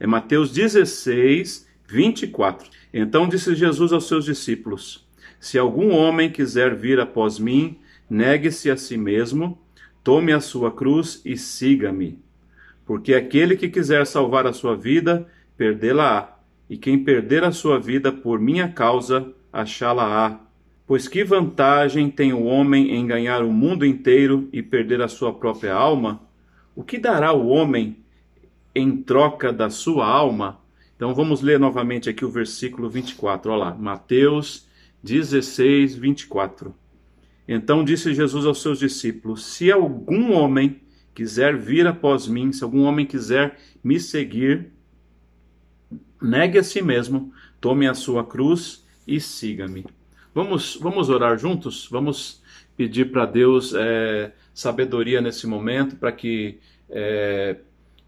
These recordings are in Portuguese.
É Mateus 16, 24. Então disse Jesus aos seus discípulos: Se algum homem quiser vir após mim, negue-se a si mesmo, tome a sua cruz e siga-me. Porque aquele que quiser salvar a sua vida, perdê-la-á, e quem perder a sua vida por minha causa, achá-la-á. Pois que vantagem tem o homem em ganhar o mundo inteiro e perder a sua própria alma? O que dará o homem em troca da sua alma? Então vamos ler novamente aqui o versículo 24. Olha lá, Mateus 16, 24. Então disse Jesus aos seus discípulos: Se algum homem quiser vir após mim, se algum homem quiser me seguir, negue a si mesmo, tome a sua cruz e siga-me. Vamos, vamos orar juntos? Vamos pedir para Deus é, sabedoria nesse momento, para que é,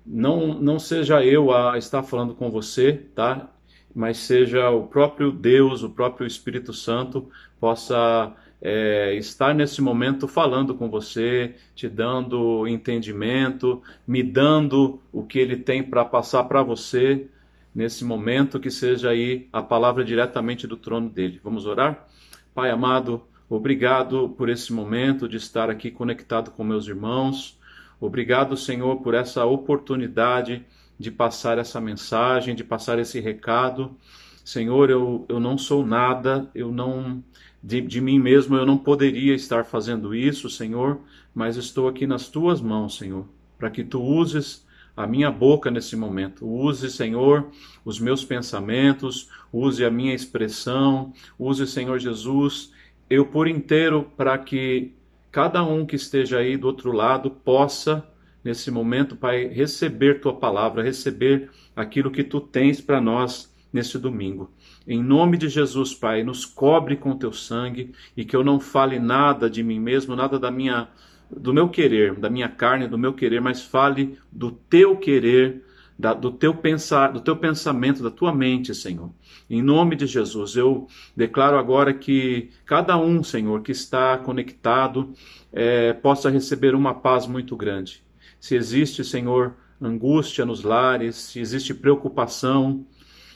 não, não seja eu a estar falando com você, tá? Mas seja o próprio Deus, o próprio Espírito Santo possa é, estar nesse momento falando com você, te dando entendimento, me dando o que Ele tem para passar para você nesse momento, que seja aí a palavra diretamente do trono dele. Vamos orar? Pai amado, obrigado por esse momento de estar aqui conectado com meus irmãos. Obrigado, Senhor, por essa oportunidade de passar essa mensagem, de passar esse recado. Senhor, eu, eu não sou nada, eu não de, de mim mesmo eu não poderia estar fazendo isso, Senhor, mas estou aqui nas tuas mãos, Senhor, para que tu uses a minha boca nesse momento. Use, Senhor, os meus pensamentos, use a minha expressão, use, Senhor Jesus, eu por inteiro para que cada um que esteja aí do outro lado possa, nesse momento, Pai, receber tua palavra, receber aquilo que tu tens para nós nesse domingo. Em nome de Jesus, Pai, nos cobre com teu sangue e que eu não fale nada de mim mesmo, nada da minha do meu querer, da minha carne, do meu querer, mas fale do teu querer, da, do teu pensar, do teu pensamento, da tua mente, Senhor. Em nome de Jesus, eu declaro agora que cada um, Senhor, que está conectado, é, possa receber uma paz muito grande. Se existe, Senhor, angústia nos lares, se existe preocupação,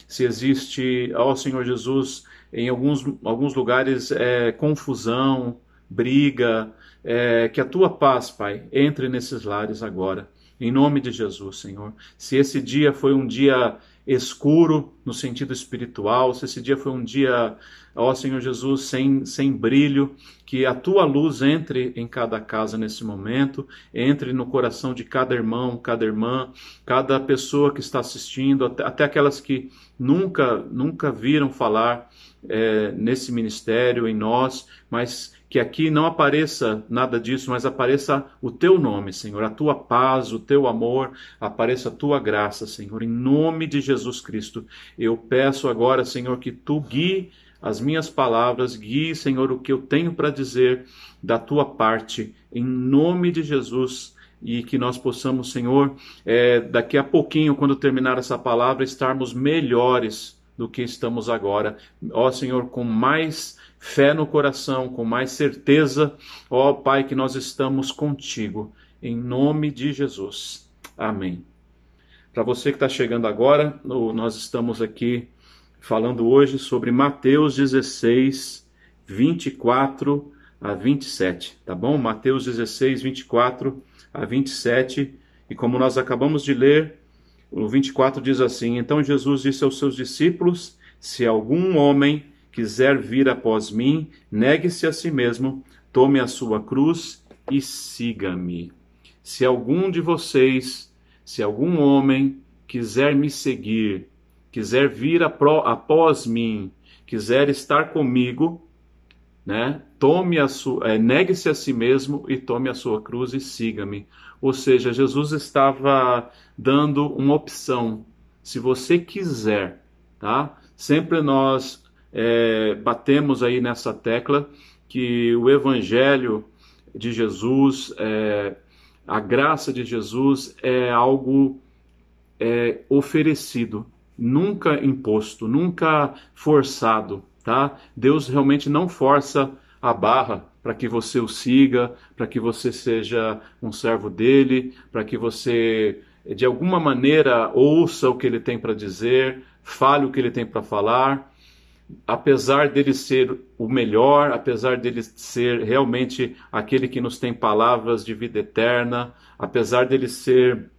se existe, ó Senhor Jesus, em alguns, alguns lugares é, confusão, briga, é, que a tua paz, Pai, entre nesses lares agora. Em nome de Jesus, Senhor. Se esse dia foi um dia escuro no sentido espiritual, se esse dia foi um dia, ó Senhor Jesus, sem, sem brilho, que a tua luz entre em cada casa nesse momento, entre no coração de cada irmão, cada irmã, cada pessoa que está assistindo, até, até aquelas que nunca, nunca viram falar é, nesse ministério, em nós, mas que aqui não apareça nada disso, mas apareça o teu nome, Senhor, a tua paz, o teu amor, apareça a tua graça, Senhor, em nome de Jesus Cristo. Eu peço agora, Senhor, que tu guie as minhas palavras, guie, Senhor, o que eu tenho para dizer da tua parte, em nome de Jesus e que nós possamos, Senhor, é, daqui a pouquinho, quando terminar essa palavra, estarmos melhores do que estamos agora. Ó Senhor, com mais fé no coração, com mais certeza, ó Pai, que nós estamos contigo, em nome de Jesus. Amém. Para você que está chegando agora, nós estamos aqui falando hoje sobre Mateus 16, 24 a 27, tá bom? Mateus 16, 24 a 27. E como nós acabamos de ler, o 24 diz assim: Então Jesus disse aos seus discípulos: Se algum homem quiser vir após mim, negue-se a si mesmo, tome a sua cruz e siga-me. Se algum de vocês, se algum homem quiser me seguir, quiser vir após mim, quiser estar comigo, né? Tome a sua, é, negue-se a si mesmo e tome a sua cruz e siga-me. Ou seja, Jesus estava dando uma opção. Se você quiser, tá? Sempre nós é, batemos aí nessa tecla que o Evangelho de Jesus, é, a graça de Jesus é algo é, oferecido, nunca imposto, nunca forçado, tá? Deus realmente não força a barra para que você o siga, para que você seja um servo dele, para que você de alguma maneira ouça o que ele tem para dizer, fale o que ele tem para falar, apesar dele ser o melhor, apesar dele ser realmente aquele que nos tem palavras de vida eterna, apesar dele ser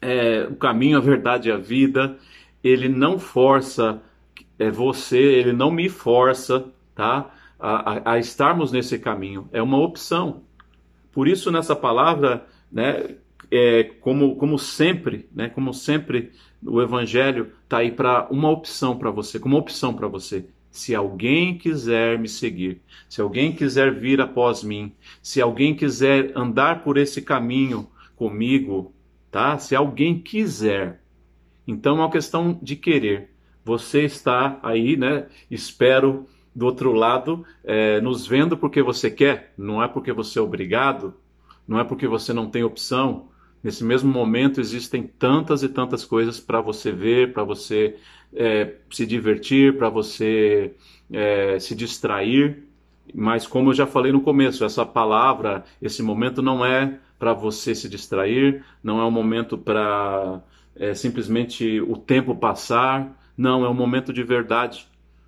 é, o caminho, a verdade e a vida, ele não força é, você, ele não me força, tá? A, a, a estarmos nesse caminho. É uma opção. Por isso, nessa palavra, né, é, como, como sempre, né, como sempre, o Evangelho está aí para uma opção para você, como opção para você. Se alguém quiser me seguir, se alguém quiser vir após mim, se alguém quiser andar por esse caminho comigo, tá? Se alguém quiser, então é uma questão de querer. Você está aí, né? Espero do outro lado, é, nos vendo porque você quer, não é porque você é obrigado, não é porque você não tem opção. Nesse mesmo momento existem tantas e tantas coisas para você ver, para você é, se divertir, para você é, se distrair. Mas como eu já falei no começo, essa palavra, esse momento não é para você se distrair, não é um momento para é, simplesmente o tempo passar, não, é um momento de verdade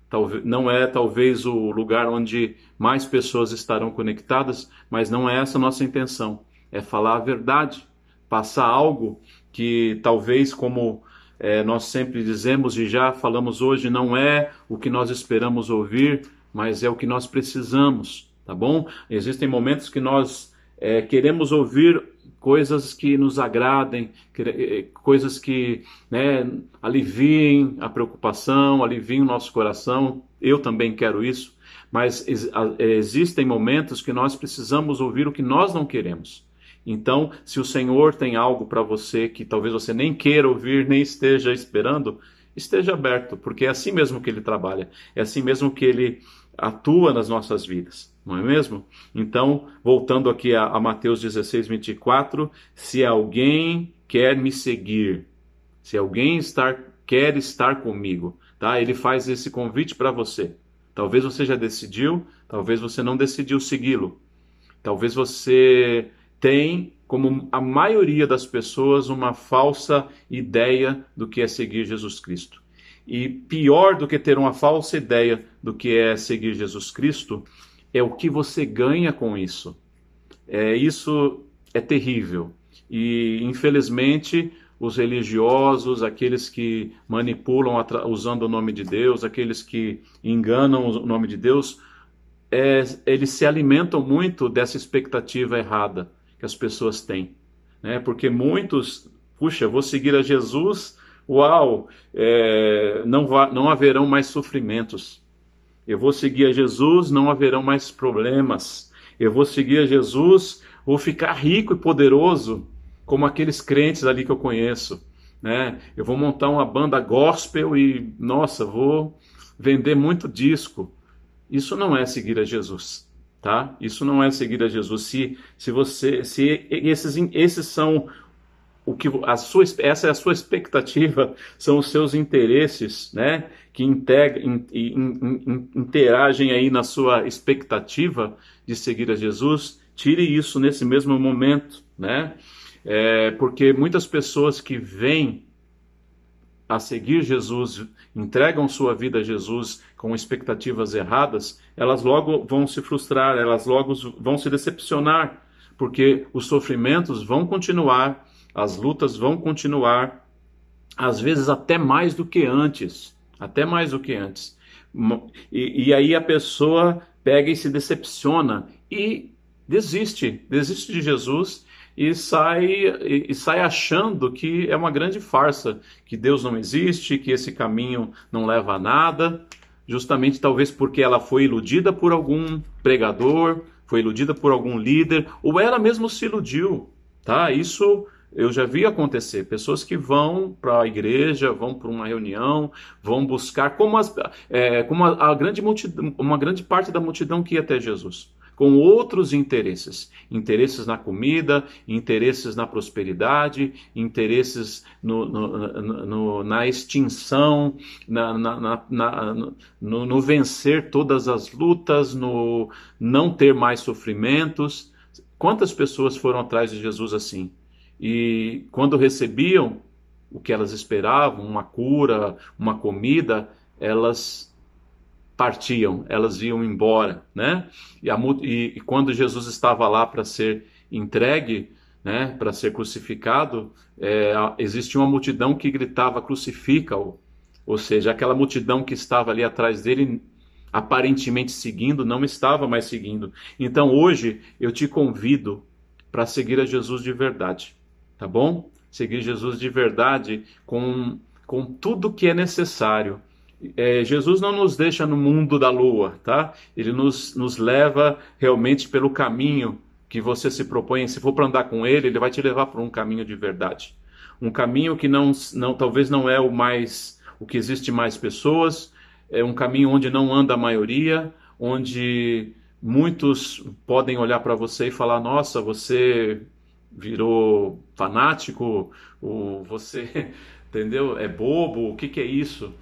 talvez, não é talvez o lugar onde mais pessoas estarão conectadas, mas não é essa a nossa intenção. É falar a verdade, passar algo que talvez, como é, nós sempre dizemos e já falamos hoje, não é o que nós esperamos ouvir, mas é o que nós precisamos, tá bom? Existem momentos que nós é, queremos ouvir coisas que nos agradem, eh, coisas que né, aliviem a preocupação, aliviem o nosso coração. Eu também quero isso, mas existem momentos que nós precisamos ouvir o que nós não queremos. Então, se o Senhor tem algo para você que talvez você nem queira ouvir, nem esteja esperando, esteja aberto, porque é assim mesmo que ele trabalha, é assim mesmo que ele atua nas nossas vidas não é mesmo? Então, voltando aqui a, a Mateus 16, 24, se alguém quer me seguir, se alguém estar, quer estar comigo, tá? Ele faz esse convite para você. Talvez você já decidiu, talvez você não decidiu segui-lo. Talvez você tem, como a maioria das pessoas, uma falsa ideia do que é seguir Jesus Cristo. E pior do que ter uma falsa ideia do que é seguir Jesus Cristo é o que você ganha com isso. É, isso é terrível. E, infelizmente, os religiosos, aqueles que manipulam usando o nome de Deus, aqueles que enganam o nome de Deus, é, eles se alimentam muito dessa expectativa errada que as pessoas têm. Né? Porque muitos, puxa, vou seguir a Jesus, uau, é, não, não haverão mais sofrimentos. Eu vou seguir a Jesus, não haverão mais problemas. Eu vou seguir a Jesus, vou ficar rico e poderoso, como aqueles crentes ali que eu conheço. Né? Eu vou montar uma banda gospel e, nossa, vou vender muito disco. Isso não é seguir a Jesus, tá? Isso não é seguir a Jesus. Se, se você, se esses, esses são o que a sua, essa é a sua expectativa, são os seus interesses, né, que integra, in, in, in, interagem aí na sua expectativa de seguir a Jesus. Tire isso nesse mesmo momento, né, é, porque muitas pessoas que vêm a seguir Jesus, entregam sua vida a Jesus com expectativas erradas, elas logo vão se frustrar, elas logo vão se decepcionar, porque os sofrimentos vão continuar as lutas vão continuar, às vezes até mais do que antes, até mais do que antes. E, e aí a pessoa pega e se decepciona e desiste, desiste de Jesus e sai, e, e, sai achando que é uma grande farsa, que Deus não existe, que esse caminho não leva a nada, justamente talvez porque ela foi iludida por algum pregador, foi iludida por algum líder, ou ela mesmo se iludiu, tá? Isso eu já vi acontecer pessoas que vão para a igreja, vão para uma reunião, vão buscar, como, as, é, como a, a, grande multidão, uma grande parte da multidão que ia até Jesus, com outros interesses: interesses na comida, interesses na prosperidade, interesses no, no, no, na extinção, na, na, na no, vencer todas as lutas, no não ter mais sofrimentos. Quantas pessoas foram atrás de Jesus assim? e quando recebiam o que elas esperavam, uma cura, uma comida, elas partiam, elas iam embora, né? E, a, e, e quando Jesus estava lá para ser entregue, né, para ser crucificado, é, existia uma multidão que gritava crucifica-o, ou seja, aquela multidão que estava ali atrás dele, aparentemente seguindo, não estava mais seguindo. Então hoje eu te convido para seguir a Jesus de verdade, tá bom? Seguir Jesus de verdade com, com tudo que é necessário. É, Jesus não nos deixa no mundo da lua, tá? Ele nos, nos leva realmente pelo caminho que você se propõe. Se for para andar com ele, ele vai te levar por um caminho de verdade. Um caminho que não, não talvez não é o mais o que existe mais pessoas, é um caminho onde não anda a maioria, onde muitos podem olhar para você e falar: "Nossa, você virou fanático, ou você, entendeu? É bobo, o que, que é isso?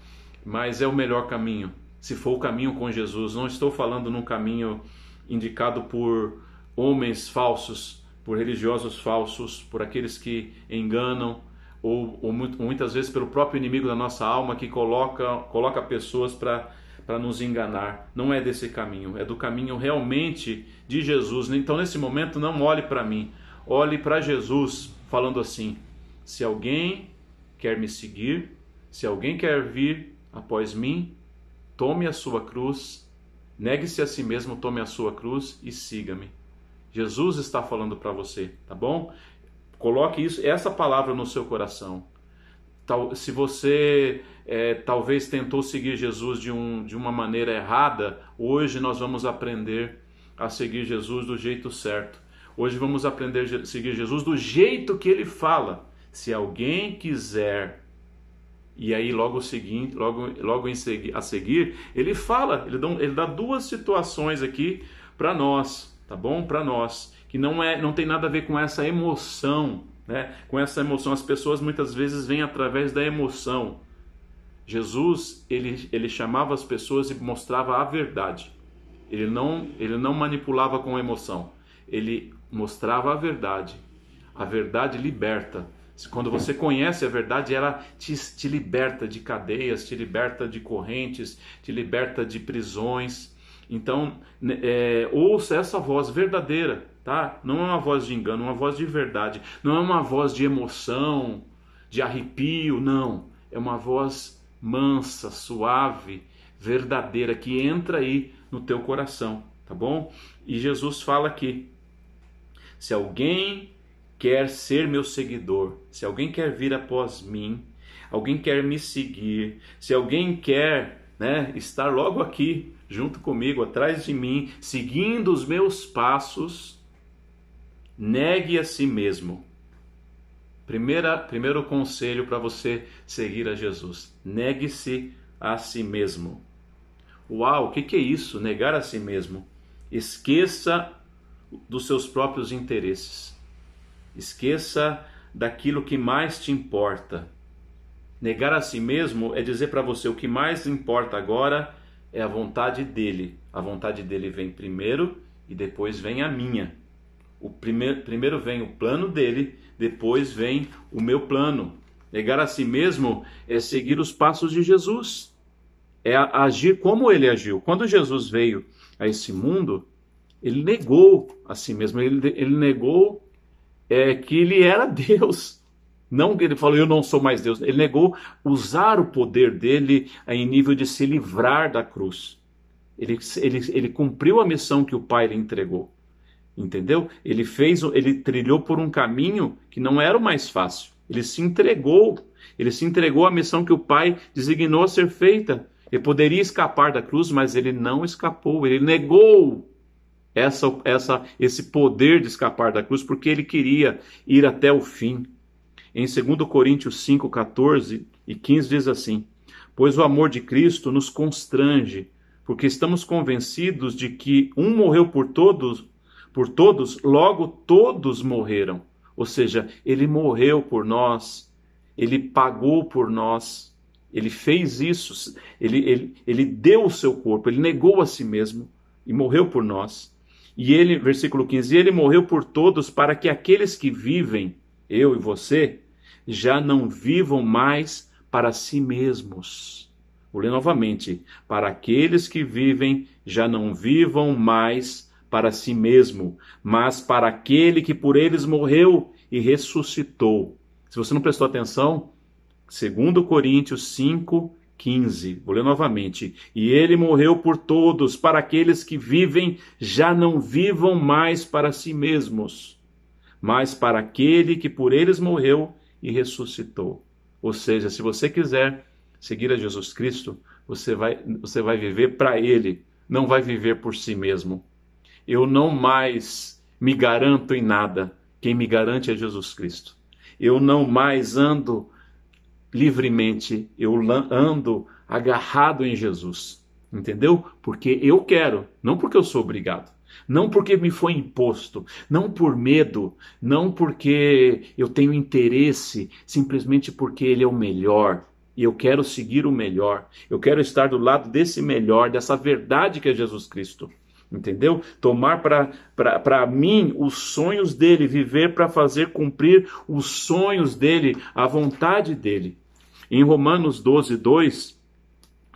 Mas é o melhor caminho. Se for o caminho com Jesus, não estou falando num caminho indicado por homens falsos, por religiosos falsos, por aqueles que enganam, ou, ou muitas vezes pelo próprio inimigo da nossa alma que coloca, coloca pessoas para para nos enganar. Não é desse caminho, é do caminho realmente de Jesus. Então, nesse momento, não olhe para mim, olhe para Jesus, falando assim: se alguém quer me seguir, se alguém quer vir após mim, tome a sua cruz, negue-se a si mesmo, tome a sua cruz e siga-me. Jesus está falando para você, tá bom? Coloque isso, essa palavra no seu coração. Tal, se você é, talvez tentou seguir Jesus de, um, de uma maneira errada, hoje nós vamos aprender a seguir Jesus do jeito certo. Hoje vamos aprender a seguir Jesus do jeito que ele fala. Se alguém quiser e aí logo seguinte, logo, logo segui, a seguir, ele fala, ele dá, ele dá duas situações aqui para nós, tá bom? Para nós, que não é, não tem nada a ver com essa emoção, né? Com essa emoção, as pessoas muitas vezes vêm através da emoção. Jesus, ele, ele chamava as pessoas e mostrava a verdade. Ele não, ele não manipulava com emoção. Ele mostrava a verdade. A verdade liberta. Quando você conhece a verdade, ela te, te liberta de cadeias, te liberta de correntes, te liberta de prisões. Então, né, é, ouça essa voz verdadeira, tá? Não é uma voz de engano, é uma voz de verdade. Não é uma voz de emoção, de arrepio, não. É uma voz mansa, suave, verdadeira, que entra aí no teu coração, tá bom? E Jesus fala aqui: se alguém quer ser meu seguidor, se alguém quer vir após mim, alguém quer me seguir, se alguém quer né, estar logo aqui junto comigo, atrás de mim, seguindo os meus passos, negue a si mesmo. Primeira, primeiro conselho para você seguir a Jesus: negue-se a si mesmo. Uau, o que, que é isso? Negar a si mesmo. Esqueça dos seus próprios interesses. Esqueça daquilo que mais te importa. Negar a si mesmo é dizer para você o que mais importa agora é a vontade dele. A vontade dele vem primeiro e depois vem a minha. O primeiro, primeiro vem o plano dele, depois vem o meu plano. Negar a si mesmo é seguir os passos de Jesus, é agir como ele agiu. Quando Jesus veio a esse mundo, ele negou a si mesmo, ele, ele negou é, que ele era Deus. Não que ele falou, eu não sou mais Deus. Ele negou usar o poder dele em nível de se livrar da cruz. Ele, ele, ele cumpriu a missão que o Pai lhe entregou. Entendeu? Ele fez, ele trilhou por um caminho que não era o mais fácil. Ele se entregou. Ele se entregou à missão que o Pai designou a ser feita. Ele poderia escapar da cruz, mas ele não escapou. Ele negou essa, essa, esse poder de escapar da cruz, porque ele queria ir até o fim. Em 2 Coríntios 5, 14 e 15 diz assim: Pois o amor de Cristo nos constrange, porque estamos convencidos de que um morreu por todos, por todos, logo todos morreram. Ou seja, ele morreu por nós, ele pagou por nós, ele fez isso, ele, ele, ele deu o seu corpo, ele negou a si mesmo e morreu por nós. E ele, versículo 15, ele morreu por todos para que aqueles que vivem eu e você, já não vivam mais para si mesmos. Vou ler novamente. Para aqueles que vivem, já não vivam mais para si mesmo, mas para aquele que por eles morreu e ressuscitou. Se você não prestou atenção, 2 Coríntios 5, 15. Vou ler novamente. E ele morreu por todos, para aqueles que vivem, já não vivam mais para si mesmos, mas para aquele que por eles morreu e ressuscitou. Ou seja, se você quiser seguir a Jesus Cristo, você vai, você vai viver para Ele, não vai viver por si mesmo. Eu não mais me garanto em nada, quem me garante é Jesus Cristo. Eu não mais ando livremente, eu ando agarrado em Jesus. Entendeu? Porque eu quero, não porque eu sou obrigado. Não porque me foi imposto, não por medo, não porque eu tenho interesse, simplesmente porque ele é o melhor. E eu quero seguir o melhor. Eu quero estar do lado desse melhor, dessa verdade que é Jesus Cristo. Entendeu? Tomar para mim os sonhos dele, viver para fazer cumprir os sonhos dele, a vontade dele. Em Romanos 12, 2,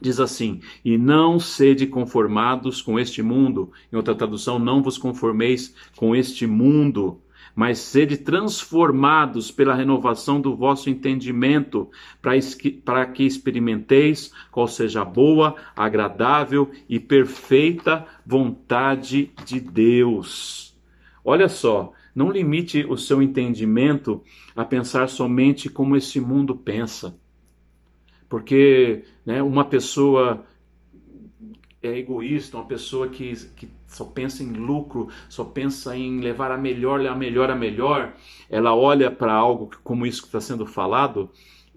diz assim: E não sede conformados com este mundo. Em outra tradução, não vos conformeis com este mundo, mas sede transformados pela renovação do vosso entendimento, para que experimenteis qual seja a boa, agradável e perfeita vontade de Deus. Olha só, não limite o seu entendimento a pensar somente como esse mundo pensa. Porque né, uma pessoa é egoísta, uma pessoa que, que só pensa em lucro, só pensa em levar a melhor, a melhor, a melhor, ela olha para algo como isso que está sendo falado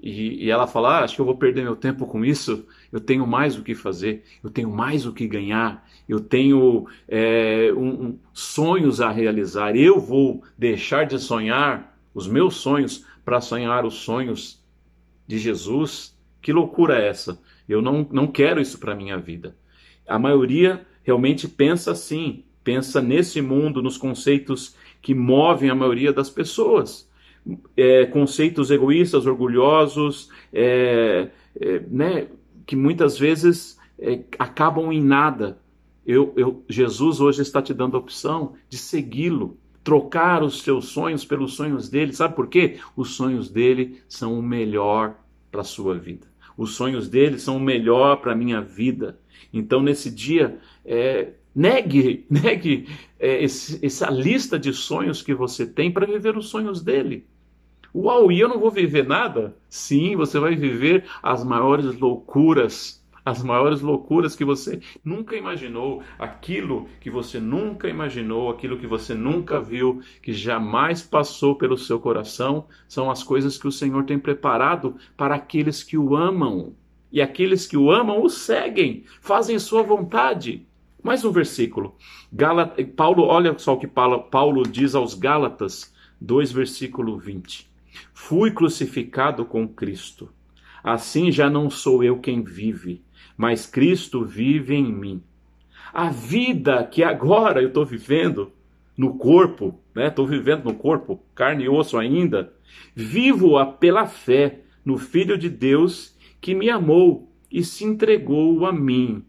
e, e ela fala: ah, Acho que eu vou perder meu tempo com isso. Eu tenho mais o que fazer, eu tenho mais o que ganhar, eu tenho é, um, um, sonhos a realizar. Eu vou deixar de sonhar os meus sonhos para sonhar os sonhos de Jesus. Que loucura é essa? Eu não, não quero isso para minha vida. A maioria realmente pensa assim, pensa nesse mundo, nos conceitos que movem a maioria das pessoas. É, conceitos egoístas, orgulhosos, é, é, né, que muitas vezes é, acabam em nada. Eu, eu, Jesus hoje está te dando a opção de segui-lo, trocar os seus sonhos pelos sonhos dele. Sabe por quê? Os sonhos dele são o melhor para a sua vida. Os sonhos dele são o melhor para a minha vida. Então, nesse dia, é, negue, negue é, esse, essa lista de sonhos que você tem para viver os sonhos dele. Uau, e eu não vou viver nada? Sim, você vai viver as maiores loucuras as maiores loucuras que você nunca imaginou, aquilo que você nunca imaginou, aquilo que você nunca viu, que jamais passou pelo seu coração, são as coisas que o Senhor tem preparado para aqueles que o amam. E aqueles que o amam o seguem, fazem sua vontade. Mais um versículo. Paulo, olha só o que Paulo diz aos Gálatas 2, versículo 20. Fui crucificado com Cristo. Assim já não sou eu quem vive, mas Cristo vive em mim. A vida que agora eu estou vivendo no corpo, né? Estou vivendo no corpo, carne e osso ainda, vivo-a pela fé no Filho de Deus que me amou e se entregou a mim.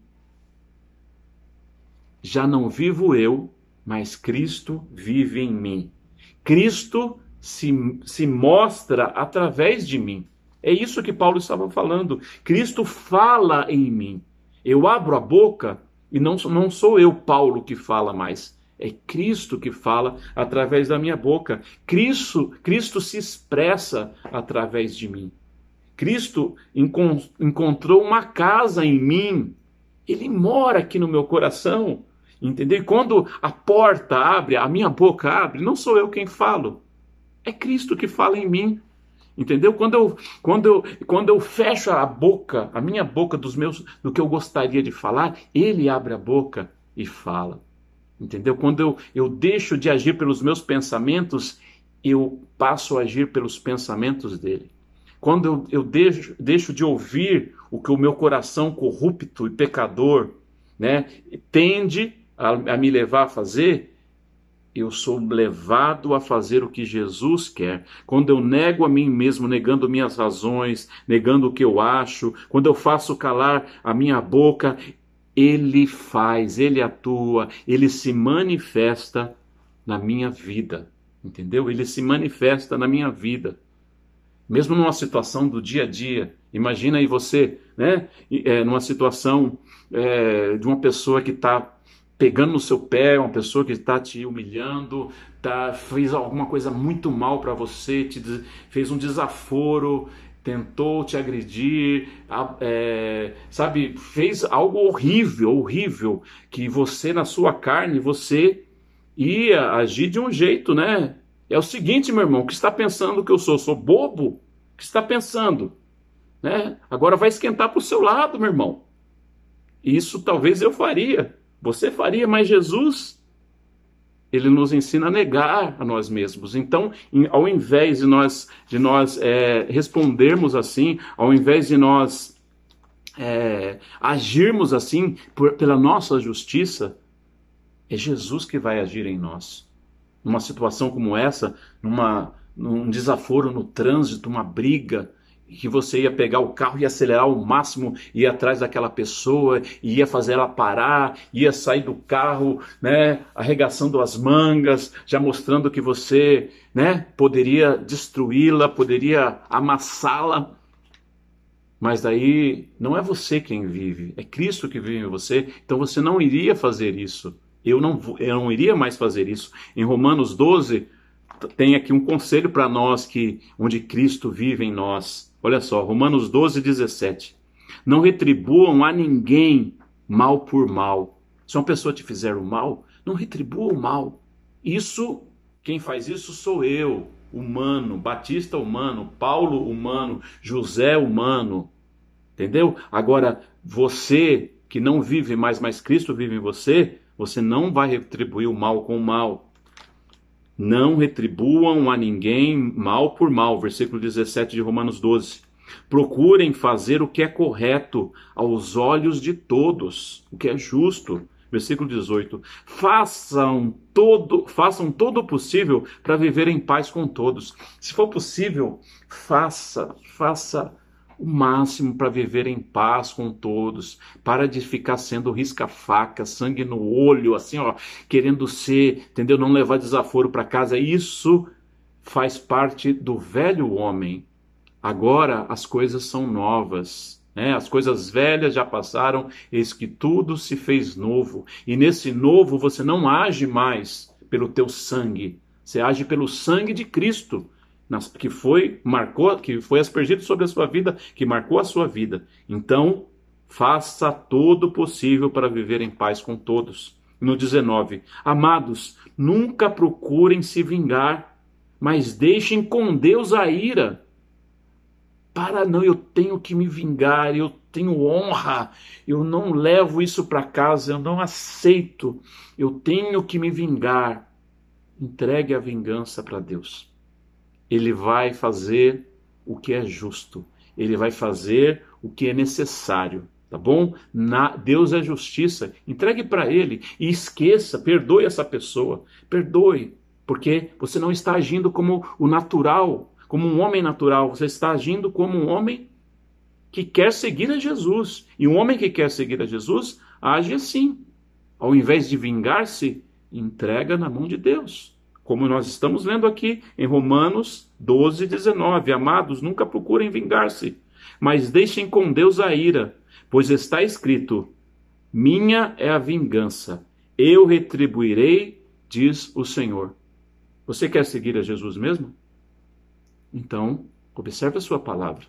Já não vivo eu, mas Cristo vive em mim. Cristo se, se mostra através de mim. É isso que Paulo estava falando. Cristo fala em mim. Eu abro a boca e não, não sou eu, Paulo, que fala mais. É Cristo que fala através da minha boca. Cristo, Cristo se expressa através de mim. Cristo encon, encontrou uma casa em mim. Ele mora aqui no meu coração. Entendeu? E quando a porta abre, a minha boca abre, não sou eu quem falo. É Cristo que fala em mim. Entendeu? Quando eu, quando, eu, quando eu fecho a boca, a minha boca dos meus, do que eu gostaria de falar, ele abre a boca e fala. Entendeu? Quando eu, eu deixo de agir pelos meus pensamentos, eu passo a agir pelos pensamentos dele. Quando eu, eu deixo, deixo de ouvir o que o meu coração corrupto e pecador né, tende a, a me levar a fazer, eu sou levado a fazer o que Jesus quer. Quando eu nego a mim mesmo, negando minhas razões, negando o que eu acho, quando eu faço calar a minha boca, ele faz, ele atua, ele se manifesta na minha vida. Entendeu? Ele se manifesta na minha vida. Mesmo numa situação do dia a dia. Imagina aí você, né? É, numa situação é, de uma pessoa que está pegando no seu pé, uma pessoa que está te humilhando, tá, fez alguma coisa muito mal para você, te, fez um desaforo, tentou te agredir, é, sabe, fez algo horrível, horrível, que você na sua carne, você ia agir de um jeito, né? É o seguinte, meu irmão, que está pensando que eu sou? Sou bobo? Que está pensando? Né? Agora vai esquentar para o seu lado, meu irmão. Isso talvez eu faria. Você faria, mas Jesus, ele nos ensina a negar a nós mesmos. Então, ao invés de nós, de nós é, respondermos assim, ao invés de nós é, agirmos assim por, pela nossa justiça, é Jesus que vai agir em nós. Numa situação como essa, numa, num desaforo no trânsito, uma briga, que você ia pegar o carro e acelerar ao máximo, ia atrás daquela pessoa, ia fazer ela parar, ia sair do carro, né, arregaçando as mangas, já mostrando que você, né, poderia destruí-la, poderia amassá-la. Mas daí não é você quem vive, é Cristo que vive em você, então você não iria fazer isso. Eu não, eu não iria mais fazer isso. Em Romanos 12, tem aqui um conselho para nós que onde Cristo vive em nós. Olha só, Romanos 12, 17. Não retribuam a ninguém mal por mal. Se uma pessoa te fizer o mal, não retribua o mal. Isso, quem faz isso sou eu, humano, Batista humano, Paulo humano, José humano. Entendeu? Agora, você que não vive mais, mas Cristo vive em você, você não vai retribuir o mal com o mal. Não retribuam a ninguém mal por mal. Versículo 17 de Romanos 12. Procurem fazer o que é correto aos olhos de todos, o que é justo. Versículo 18. Façam todo, façam todo o possível para viver em paz com todos. Se for possível, faça, faça o máximo para viver em paz com todos. Para de ficar sendo risca-faca, sangue no olho, assim, ó, querendo ser, entendeu? Não levar desaforo para casa. Isso faz parte do velho homem. Agora as coisas são novas. Né? As coisas velhas já passaram, eis que tudo se fez novo. E nesse novo você não age mais pelo teu sangue, você age pelo sangue de Cristo que foi marcou, que foi aspergido sobre a sua vida, que marcou a sua vida. Então, faça todo o possível para viver em paz com todos. No 19, amados, nunca procurem se vingar, mas deixem com Deus a ira. Para não, eu tenho que me vingar, eu tenho honra, eu não levo isso para casa, eu não aceito, eu tenho que me vingar. Entregue a vingança para Deus ele vai fazer o que é justo, ele vai fazer o que é necessário, tá bom? Na, Deus é justiça, entregue para ele e esqueça, perdoe essa pessoa, perdoe, porque você não está agindo como o natural, como um homem natural, você está agindo como um homem que quer seguir a Jesus. E um homem que quer seguir a Jesus age assim. Ao invés de vingar-se, entrega na mão de Deus como nós estamos lendo aqui em Romanos 12, 19. Amados, nunca procurem vingar-se, mas deixem com Deus a ira, pois está escrito: Minha é a vingança, eu retribuirei, diz o Senhor. Você quer seguir a Jesus mesmo? Então, observe a sua palavra.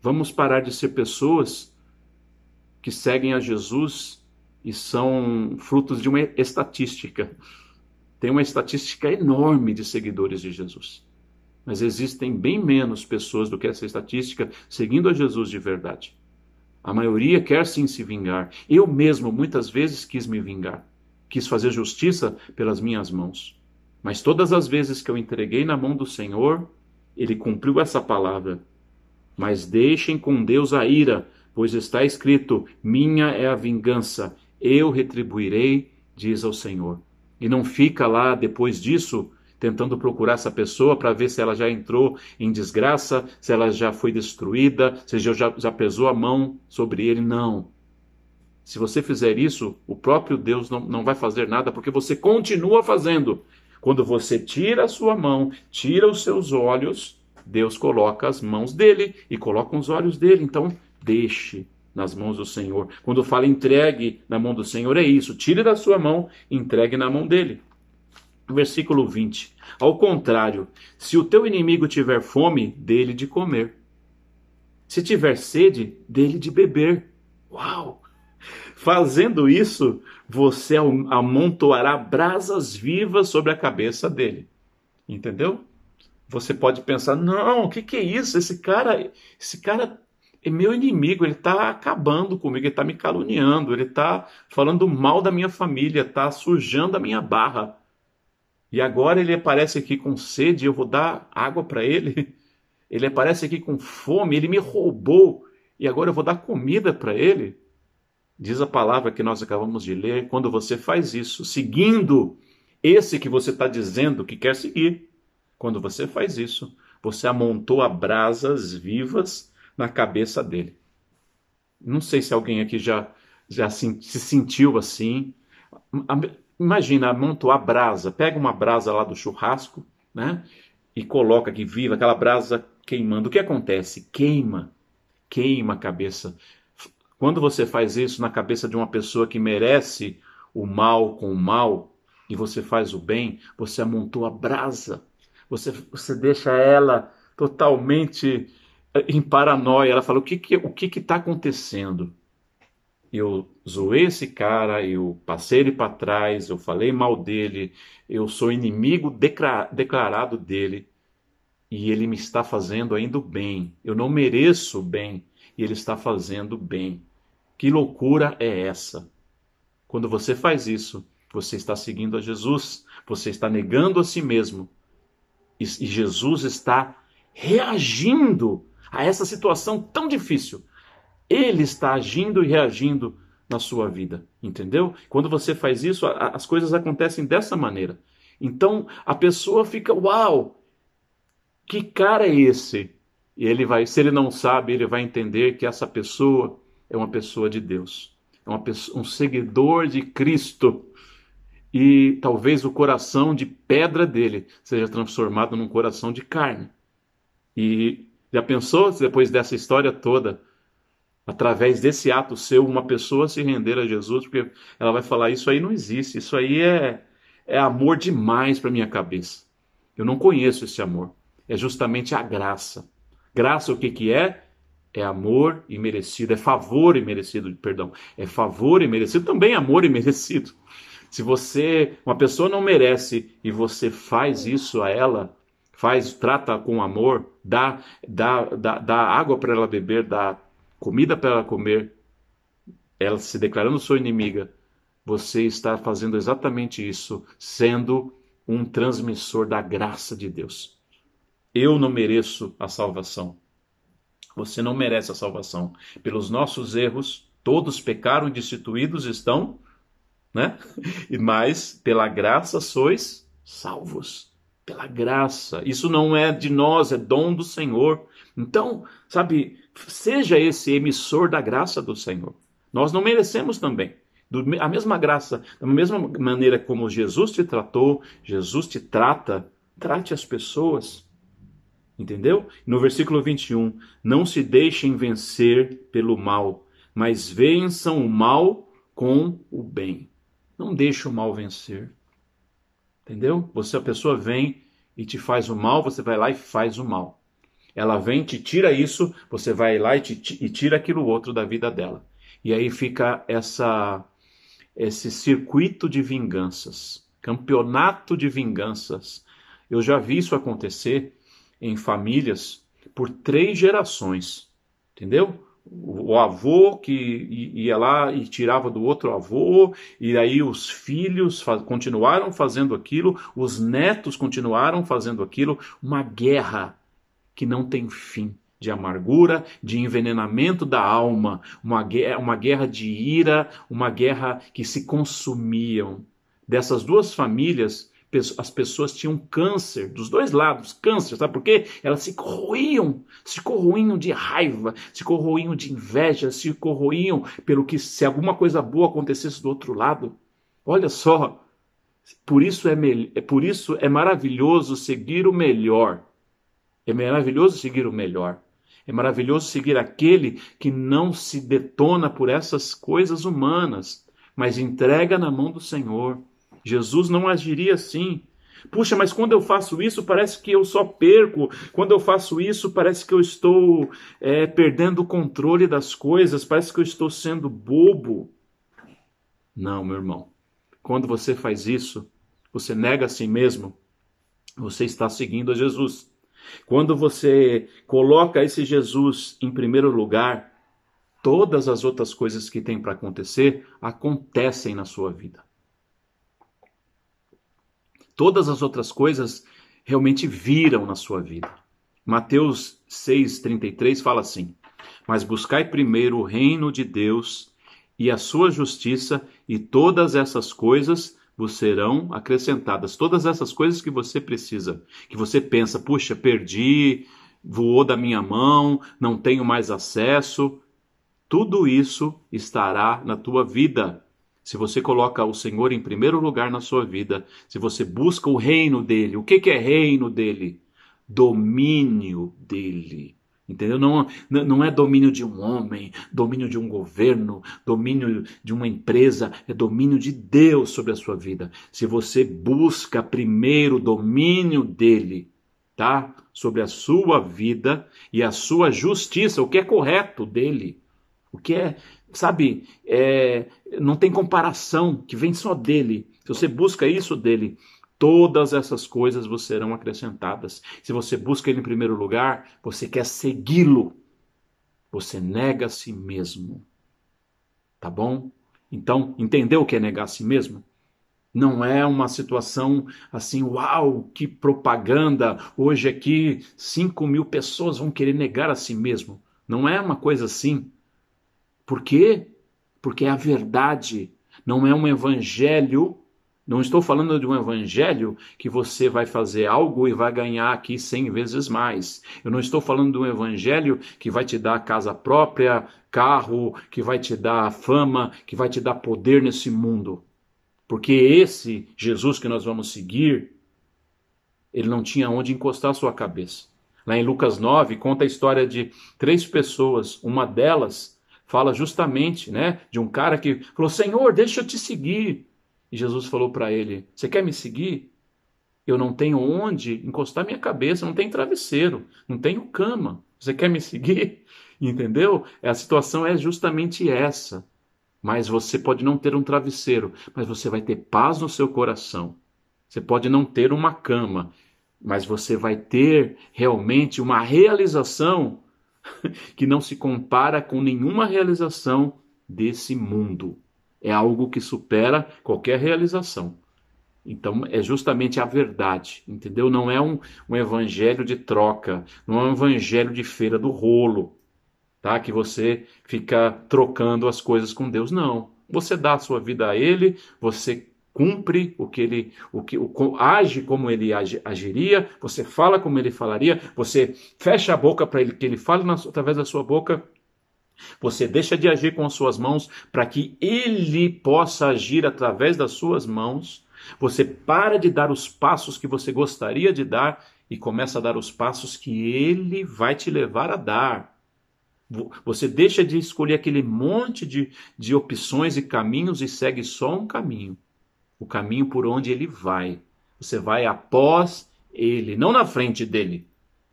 Vamos parar de ser pessoas que seguem a Jesus e são frutos de uma estatística tem uma estatística enorme de seguidores de Jesus. Mas existem bem menos pessoas do que essa estatística seguindo a Jesus de verdade. A maioria quer sim se vingar. Eu mesmo muitas vezes quis me vingar. Quis fazer justiça pelas minhas mãos. Mas todas as vezes que eu entreguei na mão do Senhor, ele cumpriu essa palavra. Mas deixem com Deus a ira, pois está escrito: Minha é a vingança, eu retribuirei, diz ao Senhor. E não fica lá depois disso tentando procurar essa pessoa para ver se ela já entrou em desgraça, se ela já foi destruída, se já, já pesou a mão sobre ele. Não. Se você fizer isso, o próprio Deus não, não vai fazer nada, porque você continua fazendo. Quando você tira a sua mão, tira os seus olhos, Deus coloca as mãos dele e coloca os olhos dele. Então, deixe nas mãos do Senhor. Quando fala entregue na mão do Senhor, é isso. Tire da sua mão, entregue na mão dele. Versículo 20. Ao contrário, se o teu inimigo tiver fome, dele de comer. Se tiver sede, dele de beber. Uau! Fazendo isso, você amontoará brasas vivas sobre a cabeça dele. Entendeu? Você pode pensar: não, o que, que é isso? Esse cara, esse cara é meu inimigo, ele está acabando comigo, ele está me caluniando, ele está falando mal da minha família, está sujando a minha barra. E agora ele aparece aqui com sede, eu vou dar água para ele. Ele aparece aqui com fome, ele me roubou e agora eu vou dar comida para ele. Diz a palavra que nós acabamos de ler, quando você faz isso, seguindo esse que você está dizendo que quer seguir, quando você faz isso, você amontoa brasas vivas na cabeça dele. Não sei se alguém aqui já, já se, se sentiu assim. Imagina, amontoar brasa, pega uma brasa lá do churrasco, né? E coloca aqui viva, aquela brasa queimando. O que acontece? Queima, queima a cabeça. Quando você faz isso na cabeça de uma pessoa que merece o mal com o mal, e você faz o bem, você amontoa a brasa. Você, você deixa ela totalmente em paranoia. Ela fala: o que que, o que está acontecendo? eu zoei esse cara, eu passei ele para trás, eu falei mal dele, eu sou inimigo declarado dele e ele me está fazendo ainda o bem. Eu não mereço o bem e ele está fazendo bem. Que loucura é essa? Quando você faz isso, você está seguindo a Jesus, você está negando a si mesmo e Jesus está reagindo a essa situação tão difícil ele está agindo e reagindo na sua vida, entendeu? Quando você faz isso, as coisas acontecem dessa maneira. Então a pessoa fica, uau, que cara é esse? E ele vai, se ele não sabe, ele vai entender que essa pessoa é uma pessoa de Deus, é pessoa, um seguidor de Cristo. E talvez o coração de pedra dele seja transformado num coração de carne. E já pensou depois dessa história toda? através desse ato seu, uma pessoa se render a Jesus, porque ela vai falar: Isso aí não existe, isso aí é, é amor demais para minha cabeça. Eu não conheço esse amor. É justamente a graça. Graça, o que, que é? É amor imerecido, é favor imerecido, perdão. É favor imerecido, também amor imerecido. Se você, uma pessoa não merece e você faz isso a ela, faz, trata com amor, dá, dá, dá, dá água para ela beber, dá comida para ela comer, ela se declarando sua inimiga, você está fazendo exatamente isso, sendo um transmissor da graça de Deus. Eu não mereço a salvação. Você não merece a salvação. Pelos nossos erros, todos pecaram e destituídos estão, né? Mas pela graça sois salvos. Pela graça. Isso não é de nós, é dom do Senhor. Então, sabe, seja esse emissor da graça do Senhor. Nós não merecemos também. A mesma graça, da mesma maneira como Jesus te tratou, Jesus te trata, trate as pessoas. Entendeu? No versículo 21, não se deixem vencer pelo mal, mas vençam o mal com o bem. Não deixe o mal vencer. Entendeu? Você a pessoa vem e te faz o mal, você vai lá e faz o mal. Ela vem, te tira isso, você vai lá e, te, e tira aquilo outro da vida dela. E aí fica essa esse circuito de vinganças, campeonato de vinganças. Eu já vi isso acontecer em famílias por três gerações, entendeu? O avô que ia lá e tirava do outro avô, e aí os filhos continuaram fazendo aquilo, os netos continuaram fazendo aquilo, uma guerra que não tem fim, de amargura, de envenenamento da alma, uma guerra, uma guerra de ira, uma guerra que se consumiam. dessas duas famílias, as pessoas tinham câncer, dos dois lados, câncer, sabe por quê? Elas se corroíam, se corroíam de raiva, se corroíam de inveja, se corroíam pelo que se alguma coisa boa acontecesse do outro lado. Olha só, por isso é, é por isso é maravilhoso seguir o melhor. É maravilhoso seguir o melhor. É maravilhoso seguir aquele que não se detona por essas coisas humanas, mas entrega na mão do Senhor. Jesus não agiria assim. Puxa, mas quando eu faço isso, parece que eu só perco. Quando eu faço isso, parece que eu estou é, perdendo o controle das coisas, parece que eu estou sendo bobo. Não, meu irmão. Quando você faz isso, você nega a si mesmo, você está seguindo a Jesus. Quando você coloca esse Jesus em primeiro lugar, todas as outras coisas que tem para acontecer acontecem na sua vida. Todas as outras coisas realmente viram na sua vida. Mateus 6,33 fala assim: Mas buscai primeiro o reino de Deus e a sua justiça, e todas essas coisas vos serão acrescentadas. Todas essas coisas que você precisa, que você pensa, puxa, perdi, voou da minha mão, não tenho mais acesso, tudo isso estará na tua vida. Se você coloca o Senhor em primeiro lugar na sua vida, se você busca o reino dele, o que, que é reino dele? Domínio dele. Entendeu? Não, não é domínio de um homem, domínio de um governo, domínio de uma empresa, é domínio de Deus sobre a sua vida. Se você busca primeiro o domínio dele, tá? Sobre a sua vida e a sua justiça, o que é correto dele, o que é, sabe, é, não tem comparação, que vem só dele. Se você busca isso dele, Todas essas coisas vos serão acrescentadas. Se você busca ele em primeiro lugar, você quer segui-lo, você nega a si mesmo. Tá bom? Então, entendeu o que é negar a si mesmo? Não é uma situação assim, uau, que propaganda! Hoje aqui 5 mil pessoas vão querer negar a si mesmo. Não é uma coisa assim. Por quê? Porque é a verdade. Não é um evangelho não estou falando de um evangelho que você vai fazer algo e vai ganhar aqui cem vezes mais. Eu não estou falando de um evangelho que vai te dar casa própria, carro, que vai te dar fama, que vai te dar poder nesse mundo. Porque esse Jesus que nós vamos seguir, ele não tinha onde encostar a sua cabeça. Lá em Lucas 9, conta a história de três pessoas. Uma delas fala justamente né, de um cara que falou: Senhor, deixa eu te seguir. E Jesus falou para ele: Você quer me seguir? Eu não tenho onde encostar minha cabeça, não tenho travesseiro, não tenho cama. Você quer me seguir? Entendeu? A situação é justamente essa. Mas você pode não ter um travesseiro, mas você vai ter paz no seu coração. Você pode não ter uma cama, mas você vai ter realmente uma realização que não se compara com nenhuma realização desse mundo é algo que supera qualquer realização. Então, é justamente a verdade, entendeu? Não é um, um evangelho de troca, não é um evangelho de feira do rolo, tá? Que você fica trocando as coisas com Deus. Não. Você dá a sua vida a Ele, você cumpre o que ele o que o, age como ele age, agiria, você fala como ele falaria, você fecha a boca para ele que ele fale na, através da sua boca você deixa de agir com as suas mãos para que ele possa agir através das suas mãos. Você para de dar os passos que você gostaria de dar e começa a dar os passos que ele vai te levar a dar. Você deixa de escolher aquele monte de, de opções e caminhos e segue só um caminho o caminho por onde ele vai. Você vai após ele, não na frente dele,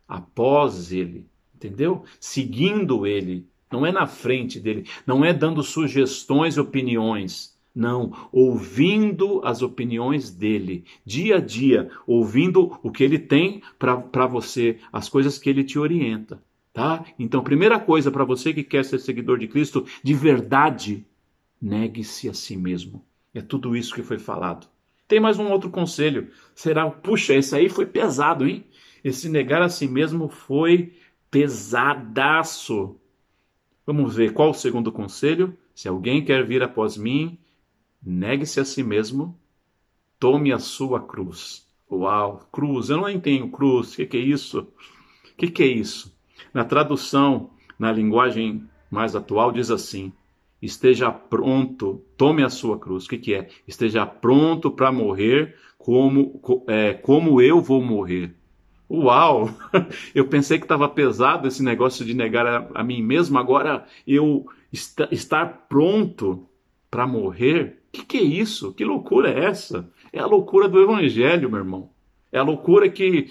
após ele, entendeu? Seguindo ele, não é na frente dele, não é dando sugestões e opiniões. Não, ouvindo as opiniões dele, dia a dia, ouvindo o que ele tem para você, as coisas que ele te orienta, tá? Então, primeira coisa para você que quer ser seguidor de Cristo de verdade, negue-se a si mesmo. É tudo isso que foi falado. Tem mais um outro conselho. Será, puxa, esse aí foi pesado, hein? Esse negar a si mesmo foi pesadaço. Vamos ver qual o segundo conselho. Se alguém quer vir após mim, negue-se a si mesmo, tome a sua cruz. Uau, cruz, eu não tenho cruz, o que, que é isso? O que, que é isso? Na tradução, na linguagem mais atual, diz assim: esteja pronto, tome a sua cruz. O que, que é? Esteja pronto para morrer como, é, como eu vou morrer. Uau! Eu pensei que estava pesado esse negócio de negar a, a mim mesmo, agora eu est estar pronto para morrer? O que, que é isso? Que loucura é essa? É a loucura do Evangelho, meu irmão. É a loucura que,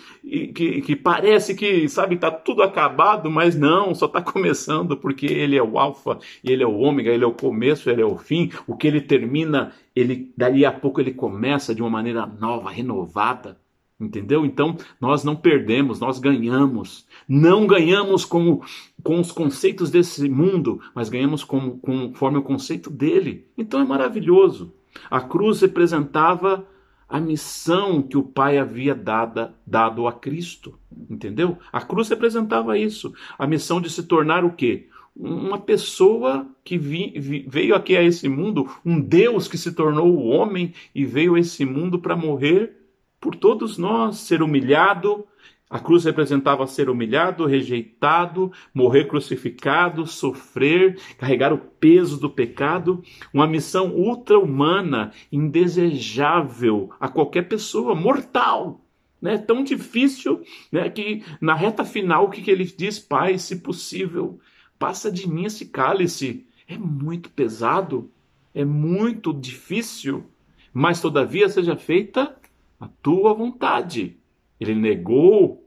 que, que parece que, sabe, está tudo acabado, mas não, só está começando, porque ele é o alfa, ele é o ômega, ele é o começo, ele é o fim. O que ele termina, ele dali a pouco ele começa de uma maneira nova, renovada. Entendeu? Então, nós não perdemos, nós ganhamos. Não ganhamos com, com os conceitos desse mundo, mas ganhamos com, conforme o conceito dele. Então é maravilhoso. A cruz representava a missão que o Pai havia dada, dado a Cristo. Entendeu? A cruz representava isso. A missão de se tornar o quê? Uma pessoa que vi, vi, veio aqui a esse mundo, um Deus que se tornou homem e veio a esse mundo para morrer por todos nós, ser humilhado. A cruz representava ser humilhado, rejeitado, morrer crucificado, sofrer, carregar o peso do pecado, uma missão ultra-humana, indesejável a qualquer pessoa, mortal. Né? Tão difícil né, que na reta final o que, que ele diz? Pai, se possível, passa de mim esse cálice. É muito pesado, é muito difícil, mas todavia seja feita a tua vontade. Ele negou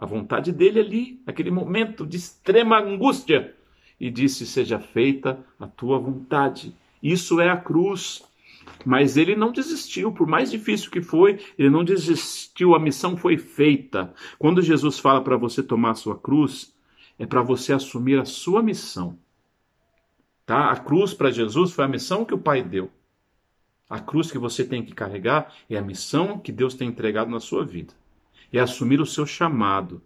a vontade dele ali, naquele momento de extrema angústia, e disse: Seja feita a tua vontade. Isso é a cruz. Mas ele não desistiu, por mais difícil que foi, ele não desistiu, a missão foi feita. Quando Jesus fala para você tomar a sua cruz, é para você assumir a sua missão. Tá? A cruz para Jesus foi a missão que o Pai deu. A cruz que você tem que carregar é a missão que Deus tem entregado na sua vida. É assumir o seu chamado.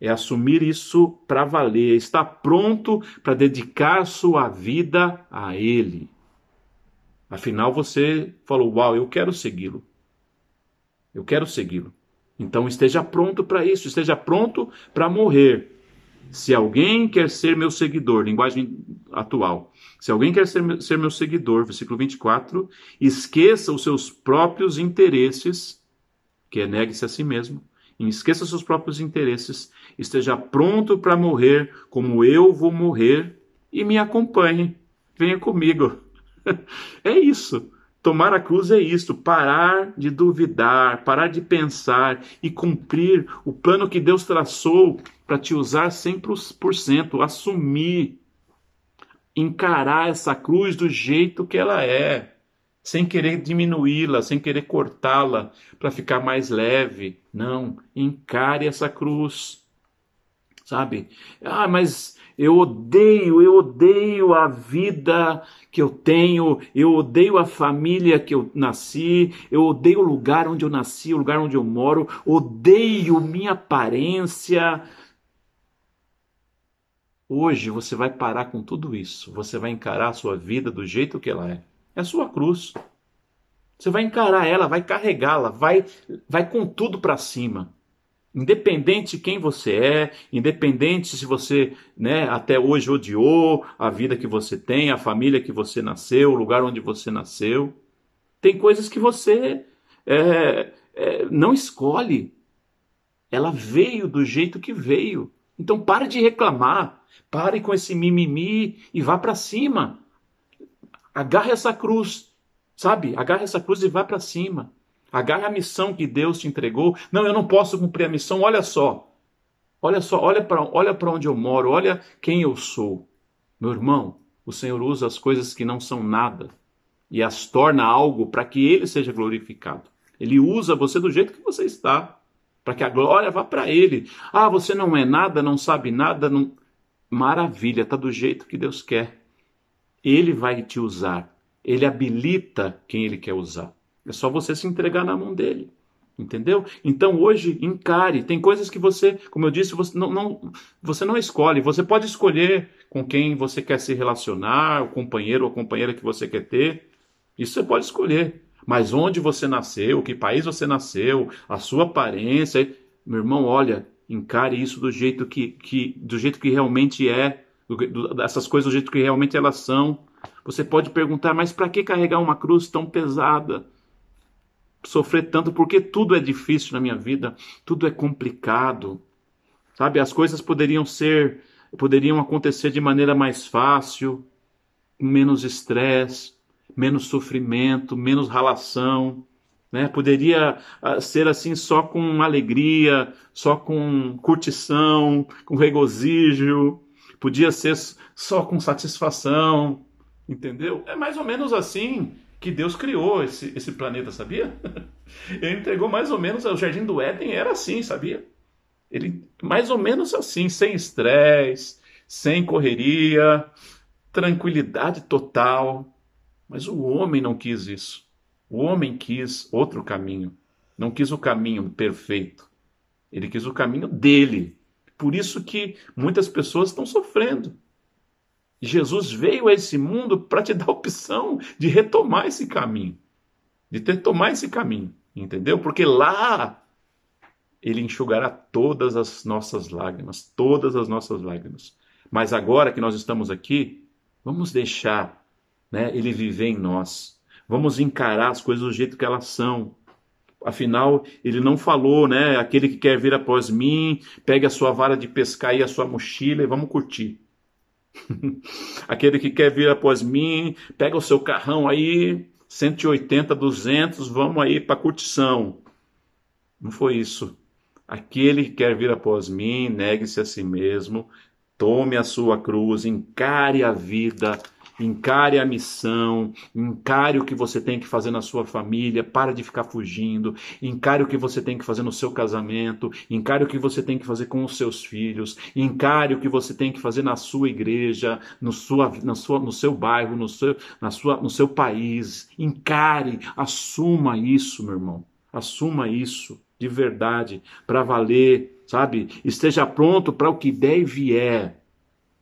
É assumir isso para valer, é estar pronto para dedicar sua vida a Ele. Afinal, você falou: Uau, eu quero segui-lo. Eu quero segui-lo. Então esteja pronto para isso, esteja pronto para morrer. Se alguém quer ser meu seguidor, linguagem atual, se alguém quer ser, ser meu seguidor, versículo 24, esqueça os seus próprios interesses, que é negue-se a si mesmo, esqueça seus próprios interesses, esteja pronto para morrer como eu vou morrer e me acompanhe. Venha comigo. é isso. Tomar a cruz é isto, parar de duvidar, parar de pensar e cumprir o plano que Deus traçou para te usar 100%, assumir, encarar essa cruz do jeito que ela é, sem querer diminuí-la, sem querer cortá-la para ficar mais leve. Não, encare essa cruz. Sabe? Ah, mas eu odeio, eu odeio a vida que eu tenho, eu odeio a família que eu nasci, eu odeio o lugar onde eu nasci, o lugar onde eu moro, odeio minha aparência. Hoje você vai parar com tudo isso, você vai encarar a sua vida do jeito que ela é. É a sua cruz. Você vai encarar ela, vai carregá-la, vai, vai com tudo para cima. Independente de quem você é, independente se você né, até hoje odiou a vida que você tem, a família que você nasceu, o lugar onde você nasceu. Tem coisas que você é, é, não escolhe. Ela veio do jeito que veio. Então pare de reclamar, pare com esse mimimi e vá para cima. Agarre essa cruz, sabe? Agarre essa cruz e vá para cima. Agarre a missão que Deus te entregou. Não, eu não posso cumprir a missão. Olha só. Olha só, olha para olha onde eu moro, olha quem eu sou. Meu irmão, o Senhor usa as coisas que não são nada e as torna algo para que ele seja glorificado. Ele usa você do jeito que você está, para que a glória vá para ele. Ah, você não é nada, não sabe nada, não... maravilha, está do jeito que Deus quer. Ele vai te usar. Ele habilita quem ele quer usar. É só você se entregar na mão dele. Entendeu? Então hoje encare. Tem coisas que você, como eu disse, você não, não, você não escolhe. Você pode escolher com quem você quer se relacionar, o companheiro ou a companheira que você quer ter. Isso você pode escolher. Mas onde você nasceu, que país você nasceu, a sua aparência, meu irmão, olha, encare isso do jeito que, que do jeito que realmente é, do, do, essas coisas do jeito que realmente elas são. Você pode perguntar, mas para que carregar uma cruz tão pesada? Sofrer tanto, porque tudo é difícil na minha vida, tudo é complicado. Sabe, as coisas poderiam ser, poderiam acontecer de maneira mais fácil, com menos estresse, menos sofrimento, menos ralação. Né? Poderia ah, ser assim só com alegria, só com curtição, com regozijo, podia ser só com satisfação, entendeu? É mais ou menos assim que Deus criou esse, esse planeta, sabia? Ele entregou mais ou menos o Jardim do Éden, era assim, sabia? Ele mais ou menos assim, sem estresse, sem correria, tranquilidade total. Mas o homem não quis isso. O homem quis outro caminho. Não quis o caminho perfeito. Ele quis o caminho dele. Por isso que muitas pessoas estão sofrendo. Jesus veio a esse mundo para te dar a opção de retomar esse caminho, de retomar esse caminho, entendeu? Porque lá ele enxugará todas as nossas lágrimas, todas as nossas lágrimas. Mas agora que nós estamos aqui, vamos deixar né, ele viver em nós. Vamos encarar as coisas do jeito que elas são. Afinal, ele não falou, né? Aquele que quer vir após mim, pegue a sua vara de pescar e a sua mochila e vamos curtir. Aquele que quer vir após mim, pega o seu carrão aí, 180, 200, vamos aí para curtição. Não foi isso. Aquele que quer vir após mim, negue-se a si mesmo, tome a sua cruz, encare a vida Encare a missão, encare o que você tem que fazer na sua família, para de ficar fugindo, encare o que você tem que fazer no seu casamento, encare o que você tem que fazer com os seus filhos, encare o que você tem que fazer na sua igreja, no, sua, na sua, no seu bairro, no seu, na sua, no seu país. Encare, assuma isso, meu irmão. Assuma isso de verdade, para valer, sabe? Esteja pronto para o que der e vier.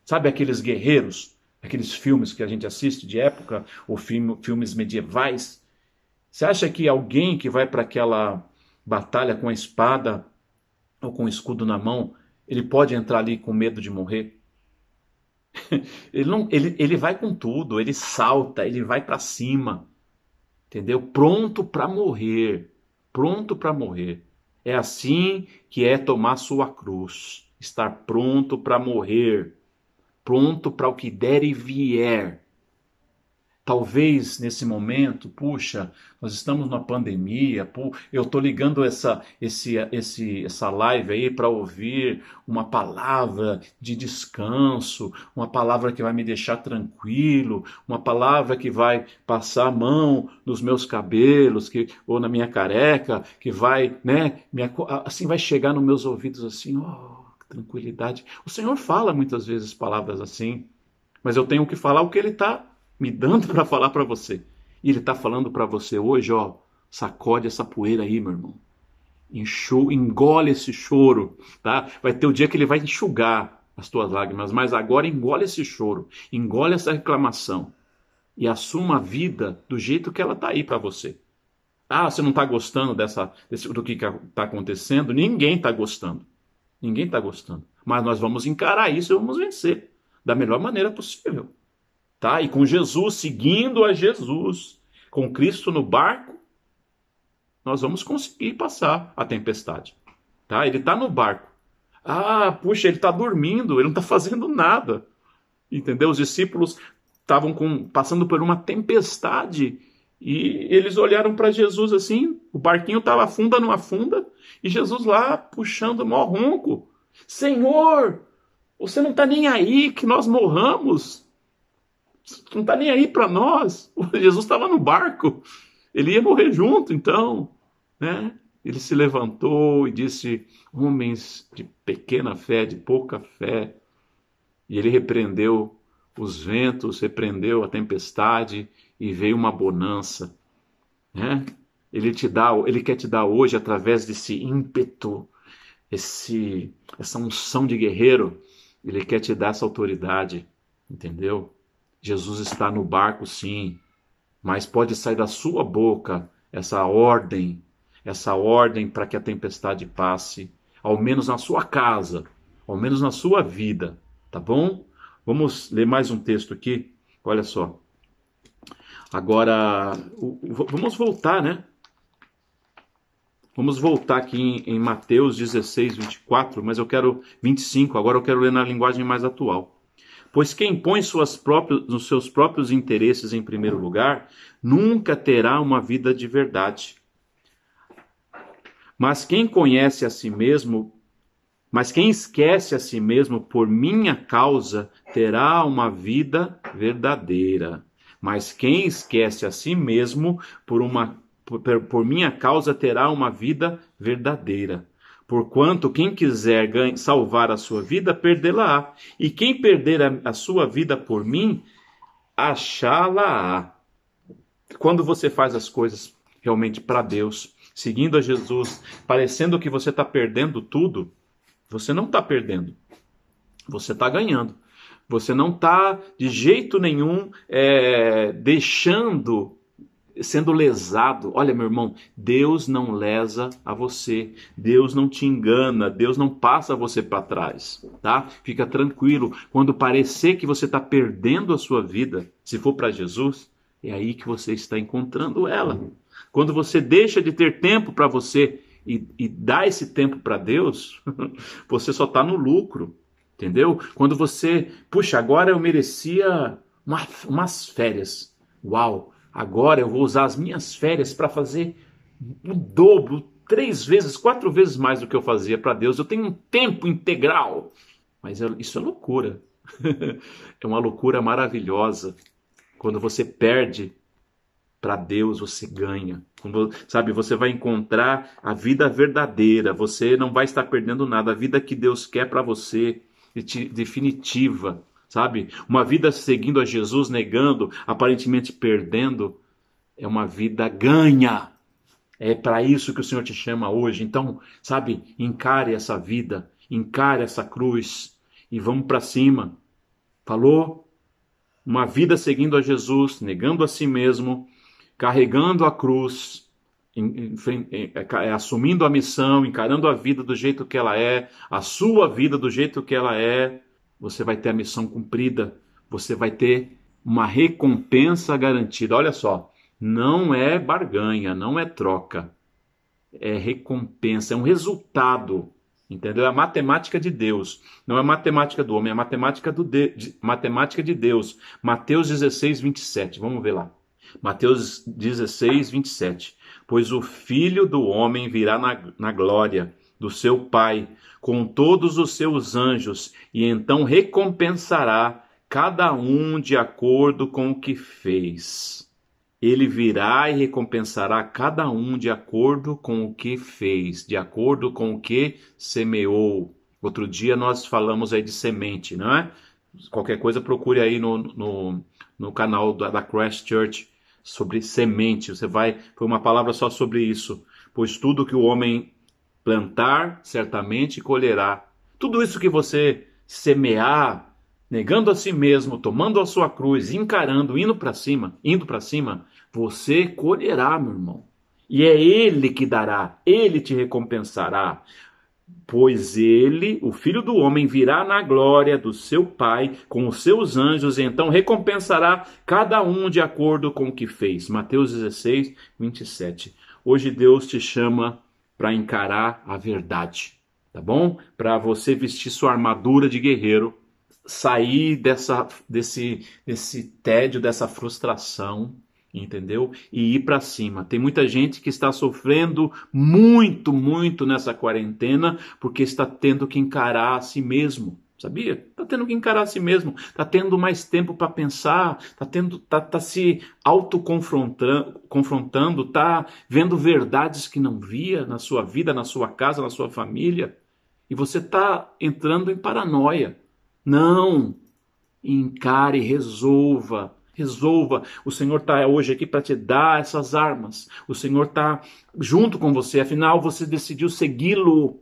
Sabe aqueles guerreiros aqueles filmes que a gente assiste de época, ou filme, filmes medievais. Você acha que alguém que vai para aquela batalha com a espada ou com o escudo na mão, ele pode entrar ali com medo de morrer? ele, não, ele, ele vai com tudo, ele salta, ele vai para cima, entendeu? Pronto para morrer, pronto para morrer. É assim que é tomar sua cruz, estar pronto para morrer pronto para o que der e vier. Talvez nesse momento, puxa, nós estamos na pandemia, eu estou ligando essa, esse, esse, essa live aí para ouvir uma palavra de descanso, uma palavra que vai me deixar tranquilo, uma palavra que vai passar a mão nos meus cabelos, que, ou na minha careca, que vai, né, assim vai chegar nos meus ouvidos assim, oh, tranquilidade. O Senhor fala muitas vezes palavras assim, mas eu tenho que falar o que Ele está me dando para falar para você. E Ele está falando para você hoje, ó, sacode essa poeira aí, meu irmão. Enxu, engole esse choro, tá? Vai ter o dia que Ele vai enxugar as tuas lágrimas, mas agora engole esse choro, engole essa reclamação e assuma a vida do jeito que ela está aí para você. Ah, você não está gostando dessa, desse, do que está acontecendo? Ninguém está gostando. Ninguém está gostando. Mas nós vamos encarar isso e vamos vencer da melhor maneira possível. Tá? E com Jesus, seguindo a Jesus, com Cristo no barco, nós vamos conseguir passar a tempestade. Tá? Ele está no barco. Ah, puxa, ele está dormindo, ele não está fazendo nada. Entendeu? Os discípulos estavam passando por uma tempestade e eles olharam para Jesus assim, o barquinho estava afunda, não afunda, e Jesus lá puxando o maior ronco. Senhor, você não está nem aí que nós morramos. Não está nem aí para nós. Jesus estava no barco. Ele ia morrer junto, então. Né? Ele se levantou e disse: Homens de pequena fé, de pouca fé. E ele repreendeu os ventos, repreendeu a tempestade e veio uma bonança. Né? Ele te dá, ele quer te dar hoje através desse ímpeto, esse essa unção de guerreiro, ele quer te dar essa autoridade, entendeu? Jesus está no barco sim, mas pode sair da sua boca essa ordem, essa ordem para que a tempestade passe, ao menos na sua casa, ao menos na sua vida, tá bom? Vamos ler mais um texto aqui. Olha só. Agora, vamos voltar, né? Vamos voltar aqui em, em, Mateus 16, 24, mas eu quero 25, agora eu quero ler na linguagem mais atual. Pois quem põe suas próprios, os seus próprios interesses em primeiro lugar, nunca terá uma vida de verdade. Mas quem conhece a si mesmo, mas quem esquece a si mesmo por minha causa, terá uma vida verdadeira. Mas quem esquece a si mesmo por uma por, por minha causa terá uma vida verdadeira. Porquanto quem quiser salvar a sua vida, perdê-la-á. E quem perder a, a sua vida por mim, achá-la-á. Quando você faz as coisas realmente para Deus, seguindo a Jesus, parecendo que você está perdendo tudo, você não está perdendo. Você está ganhando. Você não está de jeito nenhum é, deixando sendo lesado. Olha, meu irmão, Deus não lesa a você. Deus não te engana. Deus não passa você para trás, tá? Fica tranquilo. Quando parecer que você está perdendo a sua vida, se for para Jesus, é aí que você está encontrando ela. Quando você deixa de ter tempo para você e, e dá esse tempo para Deus, você só está no lucro. Entendeu? Quando você, puxa, agora eu merecia uma, umas férias. Uau! Agora eu vou usar as minhas férias para fazer o dobro, três vezes, quatro vezes mais do que eu fazia para Deus. Eu tenho um tempo integral. Mas isso é loucura. é uma loucura maravilhosa. Quando você perde para Deus, você ganha. Sabe, você vai encontrar a vida verdadeira. Você não vai estar perdendo nada. A vida que Deus quer para você, definitiva sabe? Uma vida seguindo a Jesus, negando, aparentemente perdendo, é uma vida ganha. É para isso que o Senhor te chama hoje. Então, sabe, encare essa vida, encare essa cruz e vamos para cima. Falou? Uma vida seguindo a Jesus, negando a si mesmo, carregando a cruz, em, em, em, é, assumindo a missão, encarando a vida do jeito que ela é, a sua vida do jeito que ela é, você vai ter a missão cumprida, você vai ter uma recompensa garantida. Olha só, não é barganha, não é troca, é recompensa, é um resultado. Entendeu? É a matemática de Deus. Não é a matemática do homem, é a matemática, do de, matemática de Deus. Mateus 16, 27. Vamos ver lá. Mateus 16, 27. Pois o filho do homem virá na, na glória do seu Pai com todos os seus anjos, e então recompensará cada um de acordo com o que fez. Ele virá e recompensará cada um de acordo com o que fez, de acordo com o que semeou. Outro dia nós falamos aí de semente, não é? Qualquer coisa procure aí no, no, no canal da, da Crash Church sobre semente. Você vai, foi uma palavra só sobre isso. Pois tudo que o homem plantar, certamente colherá. Tudo isso que você semear, negando a si mesmo, tomando a sua cruz, encarando, indo para cima, indo para cima, você colherá, meu irmão. E é ele que dará, ele te recompensará. Pois ele, o filho do homem, virá na glória do seu Pai com os seus anjos, e então recompensará cada um de acordo com o que fez. Mateus 16, 27. Hoje Deus te chama para encarar a verdade, tá bom? Para você vestir sua armadura de guerreiro, sair dessa, desse, desse tédio, dessa frustração, entendeu? E ir para cima. Tem muita gente que está sofrendo muito, muito nessa quarentena porque está tendo que encarar a si mesmo Sabia? Tá tendo que encarar a si mesmo, tá tendo mais tempo para pensar, tá tendo tá, tá se autoconfrontando, confrontando, tá vendo verdades que não via na sua vida, na sua casa, na sua família, e você tá entrando em paranoia. Não! Encare, resolva, resolva. O Senhor está hoje aqui para te dar essas armas. O Senhor está junto com você, afinal você decidiu segui-lo.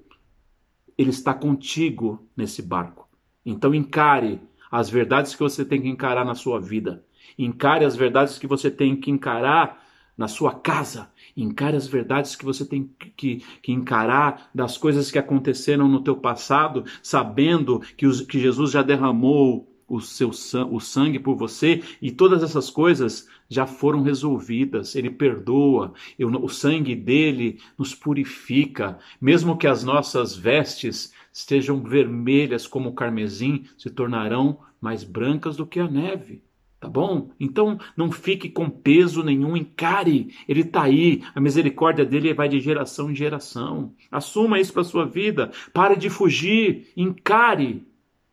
Ele está contigo nesse barco. Então encare as verdades que você tem que encarar na sua vida. Encare as verdades que você tem que encarar na sua casa. Encare as verdades que você tem que, que encarar das coisas que aconteceram no teu passado, sabendo que, os, que Jesus já derramou o seu o sangue por você e todas essas coisas já foram resolvidas. Ele perdoa, o sangue dele nos purifica, mesmo que as nossas vestes estejam vermelhas como o carmesim, se tornarão mais brancas do que a neve. Tá bom? Então não fique com peso nenhum, encare. Ele está aí, a misericórdia dele vai de geração em geração. Assuma isso para sua vida. Pare de fugir, encare.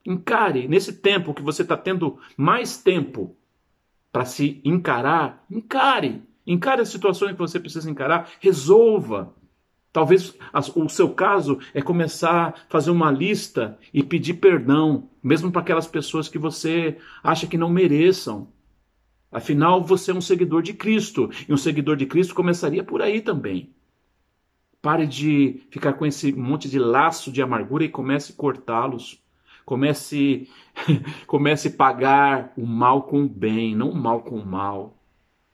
Encare. Nesse tempo que você está tendo mais tempo para se encarar, encare. Encare as situações que você precisa encarar, resolva. Talvez o seu caso é começar a fazer uma lista e pedir perdão, mesmo para aquelas pessoas que você acha que não mereçam. Afinal, você é um seguidor de Cristo, e um seguidor de Cristo começaria por aí também. Pare de ficar com esse monte de laço de amargura e comece a cortá-los. Comece, comece a pagar o mal com o bem, não o mal com o mal.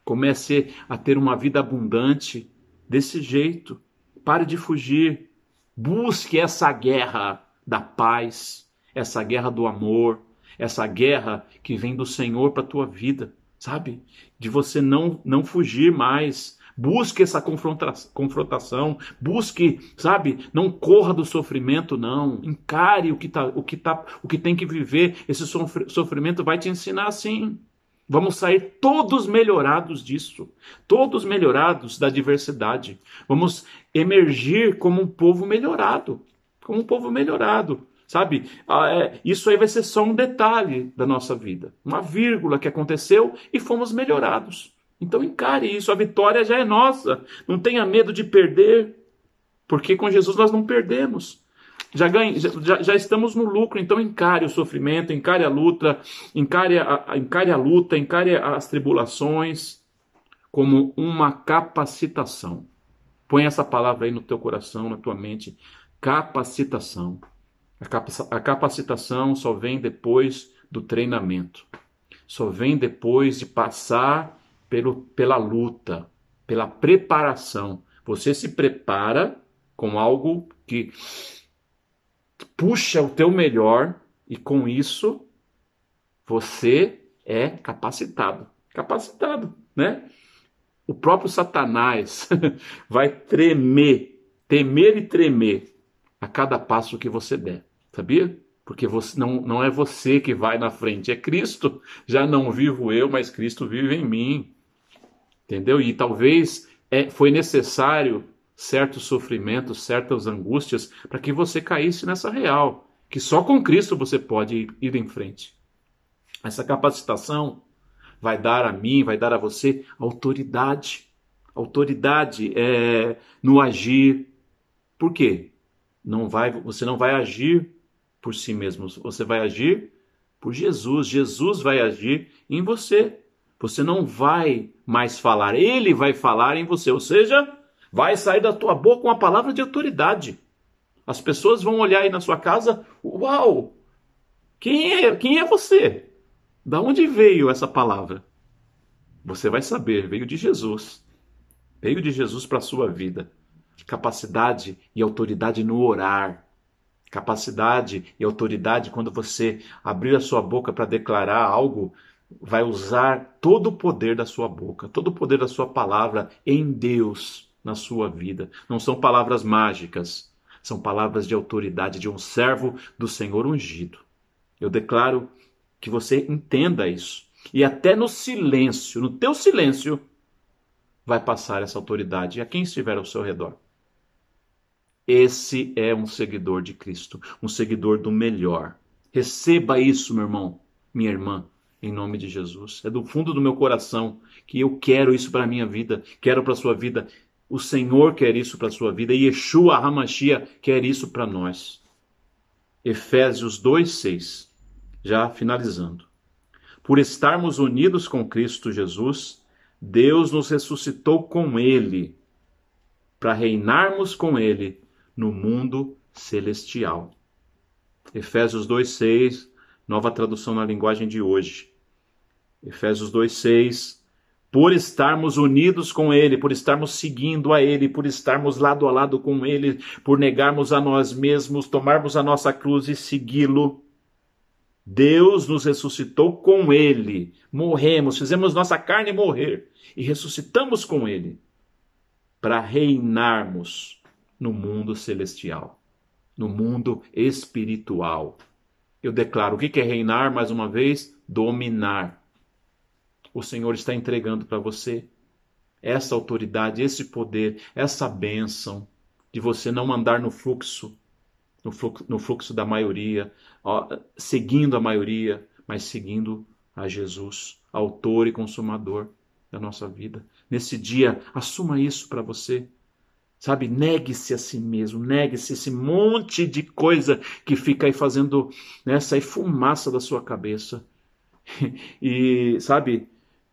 Comece a ter uma vida abundante desse jeito. Pare de fugir. Busque essa guerra da paz, essa guerra do amor, essa guerra que vem do Senhor para tua vida, sabe? De você não, não fugir mais. Busque essa confrontação, busque, sabe? Não corra do sofrimento, não. Encare o que, tá, o que, tá, o que tem que viver. Esse sofrimento vai te ensinar assim. Vamos sair todos melhorados disso, todos melhorados da diversidade. Vamos emergir como um povo melhorado, como um povo melhorado, sabe? Ah, é, isso aí vai ser só um detalhe da nossa vida, uma vírgula que aconteceu e fomos melhorados. Então encare isso, a vitória já é nossa. Não tenha medo de perder, porque com Jesus nós não perdemos já, ganha, já, já, estamos no lucro, então encare o sofrimento, encare a luta, encare a, encare a luta, encare as tribulações como uma capacitação. Põe essa palavra aí no teu coração, na tua mente. Capacitação. A capacitação só vem depois do treinamento. Só vem depois de passar pelo, pela luta, pela preparação. Você se prepara com algo que puxa o teu melhor e com isso você é capacitado. Capacitado, né? O próprio Satanás vai tremer, temer e tremer a cada passo que você der. Sabia? Porque você, não, não é você que vai na frente, é Cristo. Já não vivo eu, mas Cristo vive em mim. Entendeu? E talvez é, foi necessário certos sofrimentos, certas angústias, para que você caísse nessa real, que só com Cristo você pode ir em frente. Essa capacitação vai dar a mim, vai dar a você autoridade. Autoridade é, no agir. Por quê? Não vai, você não vai agir por si mesmo, você vai agir por Jesus. Jesus vai agir em você. Você não vai mais falar, ele vai falar em você. Ou seja, Vai sair da tua boca uma palavra de autoridade. As pessoas vão olhar aí na sua casa, uau! Quem é, quem é você? Da onde veio essa palavra? Você vai saber, veio de Jesus. Veio de Jesus para a sua vida. Capacidade e autoridade no orar. Capacidade e autoridade quando você abrir a sua boca para declarar algo, vai usar todo o poder da sua boca, todo o poder da sua palavra em Deus na sua vida. Não são palavras mágicas, são palavras de autoridade de um servo do Senhor ungido. Eu declaro que você entenda isso. E até no silêncio, no teu silêncio, vai passar essa autoridade a quem estiver ao seu redor. Esse é um seguidor de Cristo, um seguidor do melhor. Receba isso, meu irmão, minha irmã, em nome de Jesus. É do fundo do meu coração que eu quero isso para a minha vida, quero para a sua vida. O Senhor quer isso para a sua vida e Yeshua Hamashia quer isso para nós. Efésios 2:6. Já finalizando. Por estarmos unidos com Cristo Jesus, Deus nos ressuscitou com ele para reinarmos com ele no mundo celestial. Efésios 2:6, nova tradução na linguagem de hoje. Efésios 2:6 por estarmos unidos com Ele, por estarmos seguindo a Ele, por estarmos lado a lado com Ele, por negarmos a nós mesmos, tomarmos a nossa cruz e segui-lo. Deus nos ressuscitou com Ele, morremos, fizemos nossa carne morrer e ressuscitamos com Ele para reinarmos no mundo celestial, no mundo espiritual. Eu declaro: o que é reinar? Mais uma vez, dominar. O Senhor está entregando para você essa autoridade, esse poder, essa bênção de você não andar no fluxo, no fluxo, no fluxo da maioria, ó, seguindo a maioria, mas seguindo a Jesus, autor e consumador da nossa vida. Nesse dia, assuma isso para você. Sabe, negue-se a si mesmo, negue-se esse monte de coisa que fica aí fazendo né, sair fumaça da sua cabeça. E, sabe,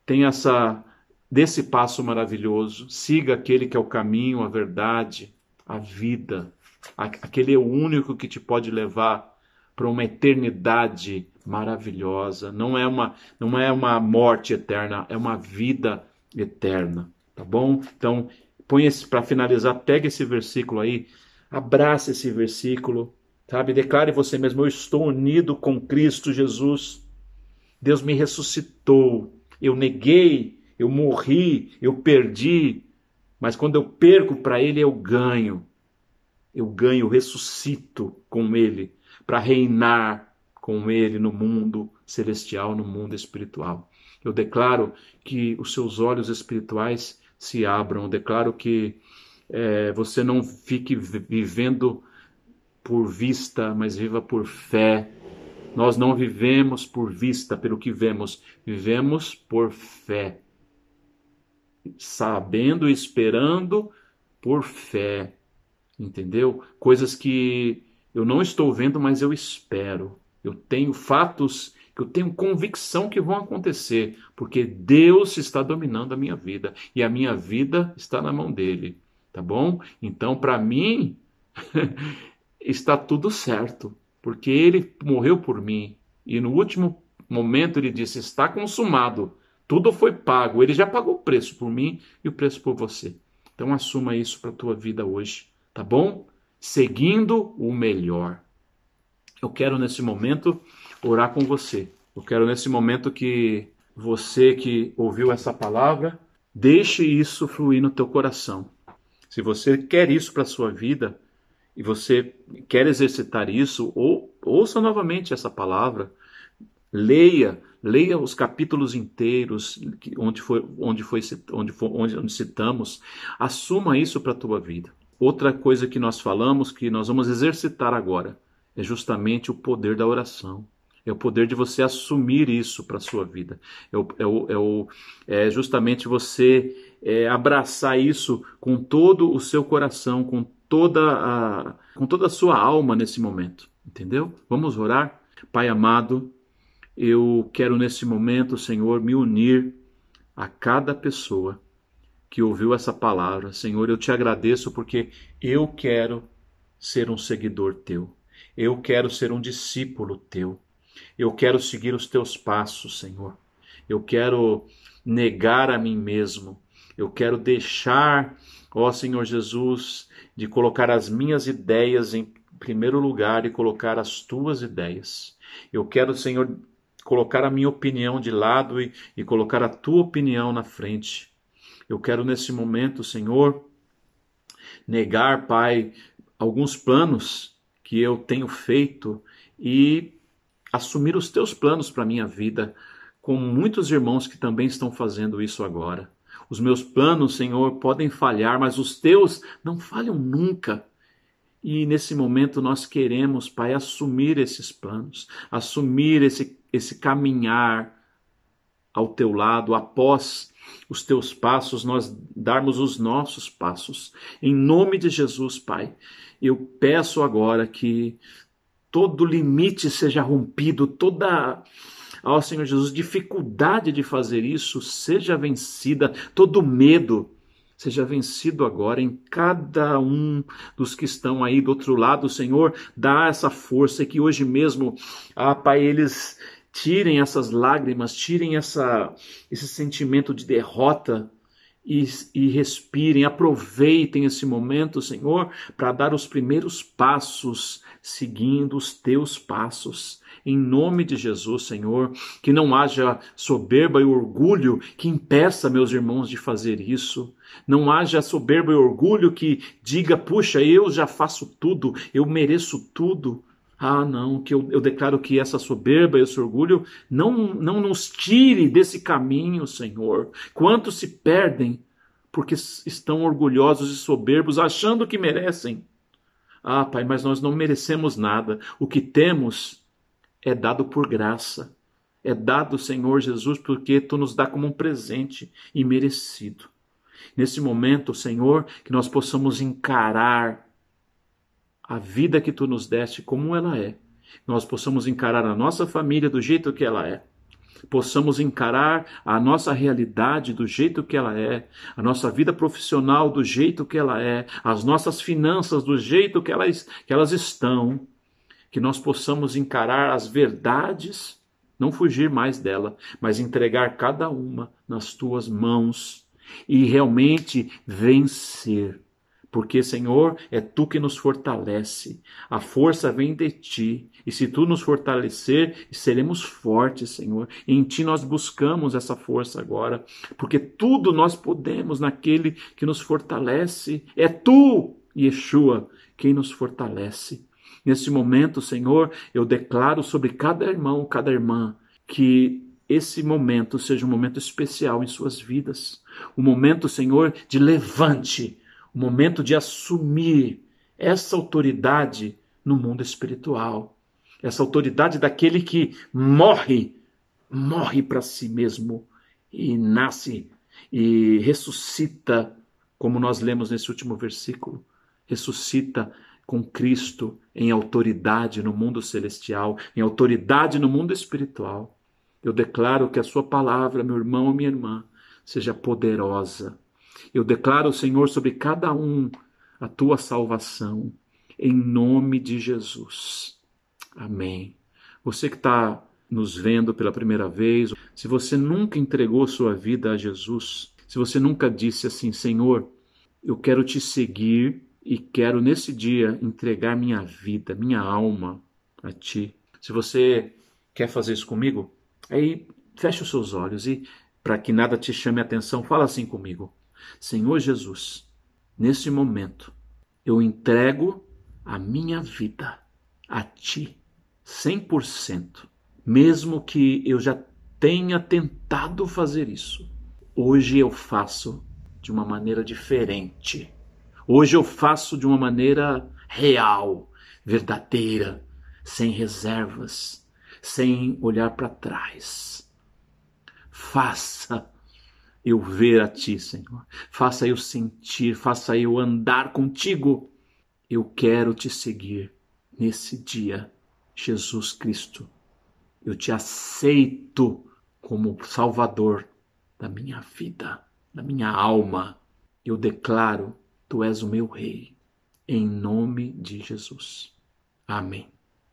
tem essa desse passo maravilhoso. Siga aquele que é o caminho, a verdade, a vida. Aquele é o único que te pode levar para uma eternidade maravilhosa. Não é uma não é uma morte eterna, é uma vida eterna, tá bom? Então, põe esse para finalizar, pega esse versículo aí, abraça esse versículo, sabe? Declare você mesmo: eu estou unido com Cristo Jesus. Deus me ressuscitou. Eu neguei, eu morri, eu perdi, mas quando eu perco para Ele, eu ganho. Eu ganho, eu ressuscito com Ele para reinar com Ele no mundo celestial, no mundo espiritual. Eu declaro que os seus olhos espirituais se abram. Eu declaro que é, você não fique vivendo por vista, mas viva por fé. Nós não vivemos por vista, pelo que vemos, vivemos por fé. Sabendo e esperando por fé. Entendeu? Coisas que eu não estou vendo, mas eu espero. Eu tenho fatos que eu tenho convicção que vão acontecer, porque Deus está dominando a minha vida e a minha vida está na mão dele, tá bom? Então, para mim, está tudo certo, porque ele morreu por mim e no último momento ele disse: está consumado, tudo foi pago, ele já pagou o preço por mim e o preço por você. Então, assuma isso para a tua vida hoje, tá bom? Seguindo o melhor. Eu quero nesse momento orar com você. Eu quero nesse momento que você que ouviu essa palavra, deixe isso fluir no teu coração. Se você quer isso para a sua vida e você quer exercitar isso, ou, ouça novamente essa palavra, leia, leia os capítulos inteiros onde foi, onde foi, onde foi, onde, onde citamos, assuma isso para a tua vida. Outra coisa que nós falamos que nós vamos exercitar agora é justamente o poder da oração. É o poder de você assumir isso para a sua vida. É, o, é, o, é, o, é justamente você é, abraçar isso com todo o seu coração, com toda, a, com toda a sua alma nesse momento. Entendeu? Vamos orar? Pai amado, eu quero nesse momento, Senhor, me unir a cada pessoa que ouviu essa palavra. Senhor, eu te agradeço porque eu quero ser um seguidor teu. Eu quero ser um discípulo teu. Eu quero seguir os teus passos, Senhor. Eu quero negar a mim mesmo. Eu quero deixar, ó Senhor Jesus, de colocar as minhas ideias em primeiro lugar e colocar as tuas ideias. Eu quero, Senhor, colocar a minha opinião de lado e, e colocar a tua opinião na frente. Eu quero, nesse momento, Senhor, negar, Pai, alguns planos que eu tenho feito e assumir os teus planos para a minha vida, com muitos irmãos que também estão fazendo isso agora. Os meus planos, Senhor, podem falhar, mas os teus não falham nunca. E nesse momento nós queremos, Pai, assumir esses planos, assumir esse, esse caminhar ao teu lado, após os teus passos, nós darmos os nossos passos. Em nome de Jesus, Pai, eu peço agora que todo limite seja rompido, toda, ó Senhor Jesus, dificuldade de fazer isso seja vencida, todo medo seja vencido agora em cada um dos que estão aí do outro lado, Senhor, dá essa força que hoje mesmo, ah, Pai, eles tirem essas lágrimas, tirem essa, esse sentimento de derrota e, e respirem, aproveitem esse momento, Senhor, para dar os primeiros passos seguindo os teus passos. Em nome de Jesus, Senhor, que não haja soberba e orgulho que impeça meus irmãos de fazer isso. Não haja soberba e orgulho que diga, puxa, eu já faço tudo, eu mereço tudo. Ah, não, que eu, eu, declaro que essa soberba e esse orgulho não, não nos tire desse caminho, Senhor. Quantos se perdem porque estão orgulhosos e soberbos, achando que merecem. Ah, Pai, mas nós não merecemos nada. O que temos é dado por graça. É dado, Senhor Jesus, porque Tu nos dá como um presente imerecido. Nesse momento, Senhor, que nós possamos encarar a vida que Tu nos deste como ela é. Nós possamos encarar a nossa família do jeito que ela é possamos encarar a nossa realidade do jeito que ela é, a nossa vida profissional do jeito que ela é, as nossas finanças do jeito que elas, que elas estão, que nós possamos encarar as verdades, não fugir mais dela, mas entregar cada uma nas tuas mãos e realmente vencer. Porque, Senhor, é tu que nos fortalece. A força vem de ti. E se tu nos fortalecer, seremos fortes, Senhor. E em ti nós buscamos essa força agora. Porque tudo nós podemos naquele que nos fortalece. É tu, Yeshua, quem nos fortalece. Nesse momento, Senhor, eu declaro sobre cada irmão, cada irmã, que esse momento seja um momento especial em suas vidas. Um momento, Senhor, de levante, um momento de assumir essa autoridade no mundo espiritual. Essa autoridade daquele que morre, morre para si mesmo e nasce e ressuscita, como nós lemos nesse último versículo, ressuscita com Cristo em autoridade no mundo celestial, em autoridade no mundo espiritual. Eu declaro que a Sua palavra, meu irmão ou minha irmã, seja poderosa. Eu declaro, Senhor, sobre cada um a Tua salvação, em nome de Jesus. Amém. Você que está nos vendo pela primeira vez, se você nunca entregou sua vida a Jesus, se você nunca disse assim, Senhor, eu quero te seguir e quero nesse dia entregar minha vida, minha alma a Ti. Se você quer fazer isso comigo, aí feche os seus olhos e, para que nada te chame a atenção, fala assim comigo: Senhor Jesus, nesse momento, eu entrego a minha vida a Ti, 100%, mesmo que eu já tenha tentado fazer isso. Hoje eu faço de uma maneira diferente Hoje eu faço de uma maneira real, verdadeira, sem reservas, sem olhar para trás. Faça eu ver a Ti, Senhor. Faça eu sentir, faça eu andar contigo. Eu quero te seguir nesse dia, Jesus Cristo. Eu te aceito como Salvador da minha vida, da minha alma. Eu declaro Tu és o meu Rei, em nome de Jesus. Amém.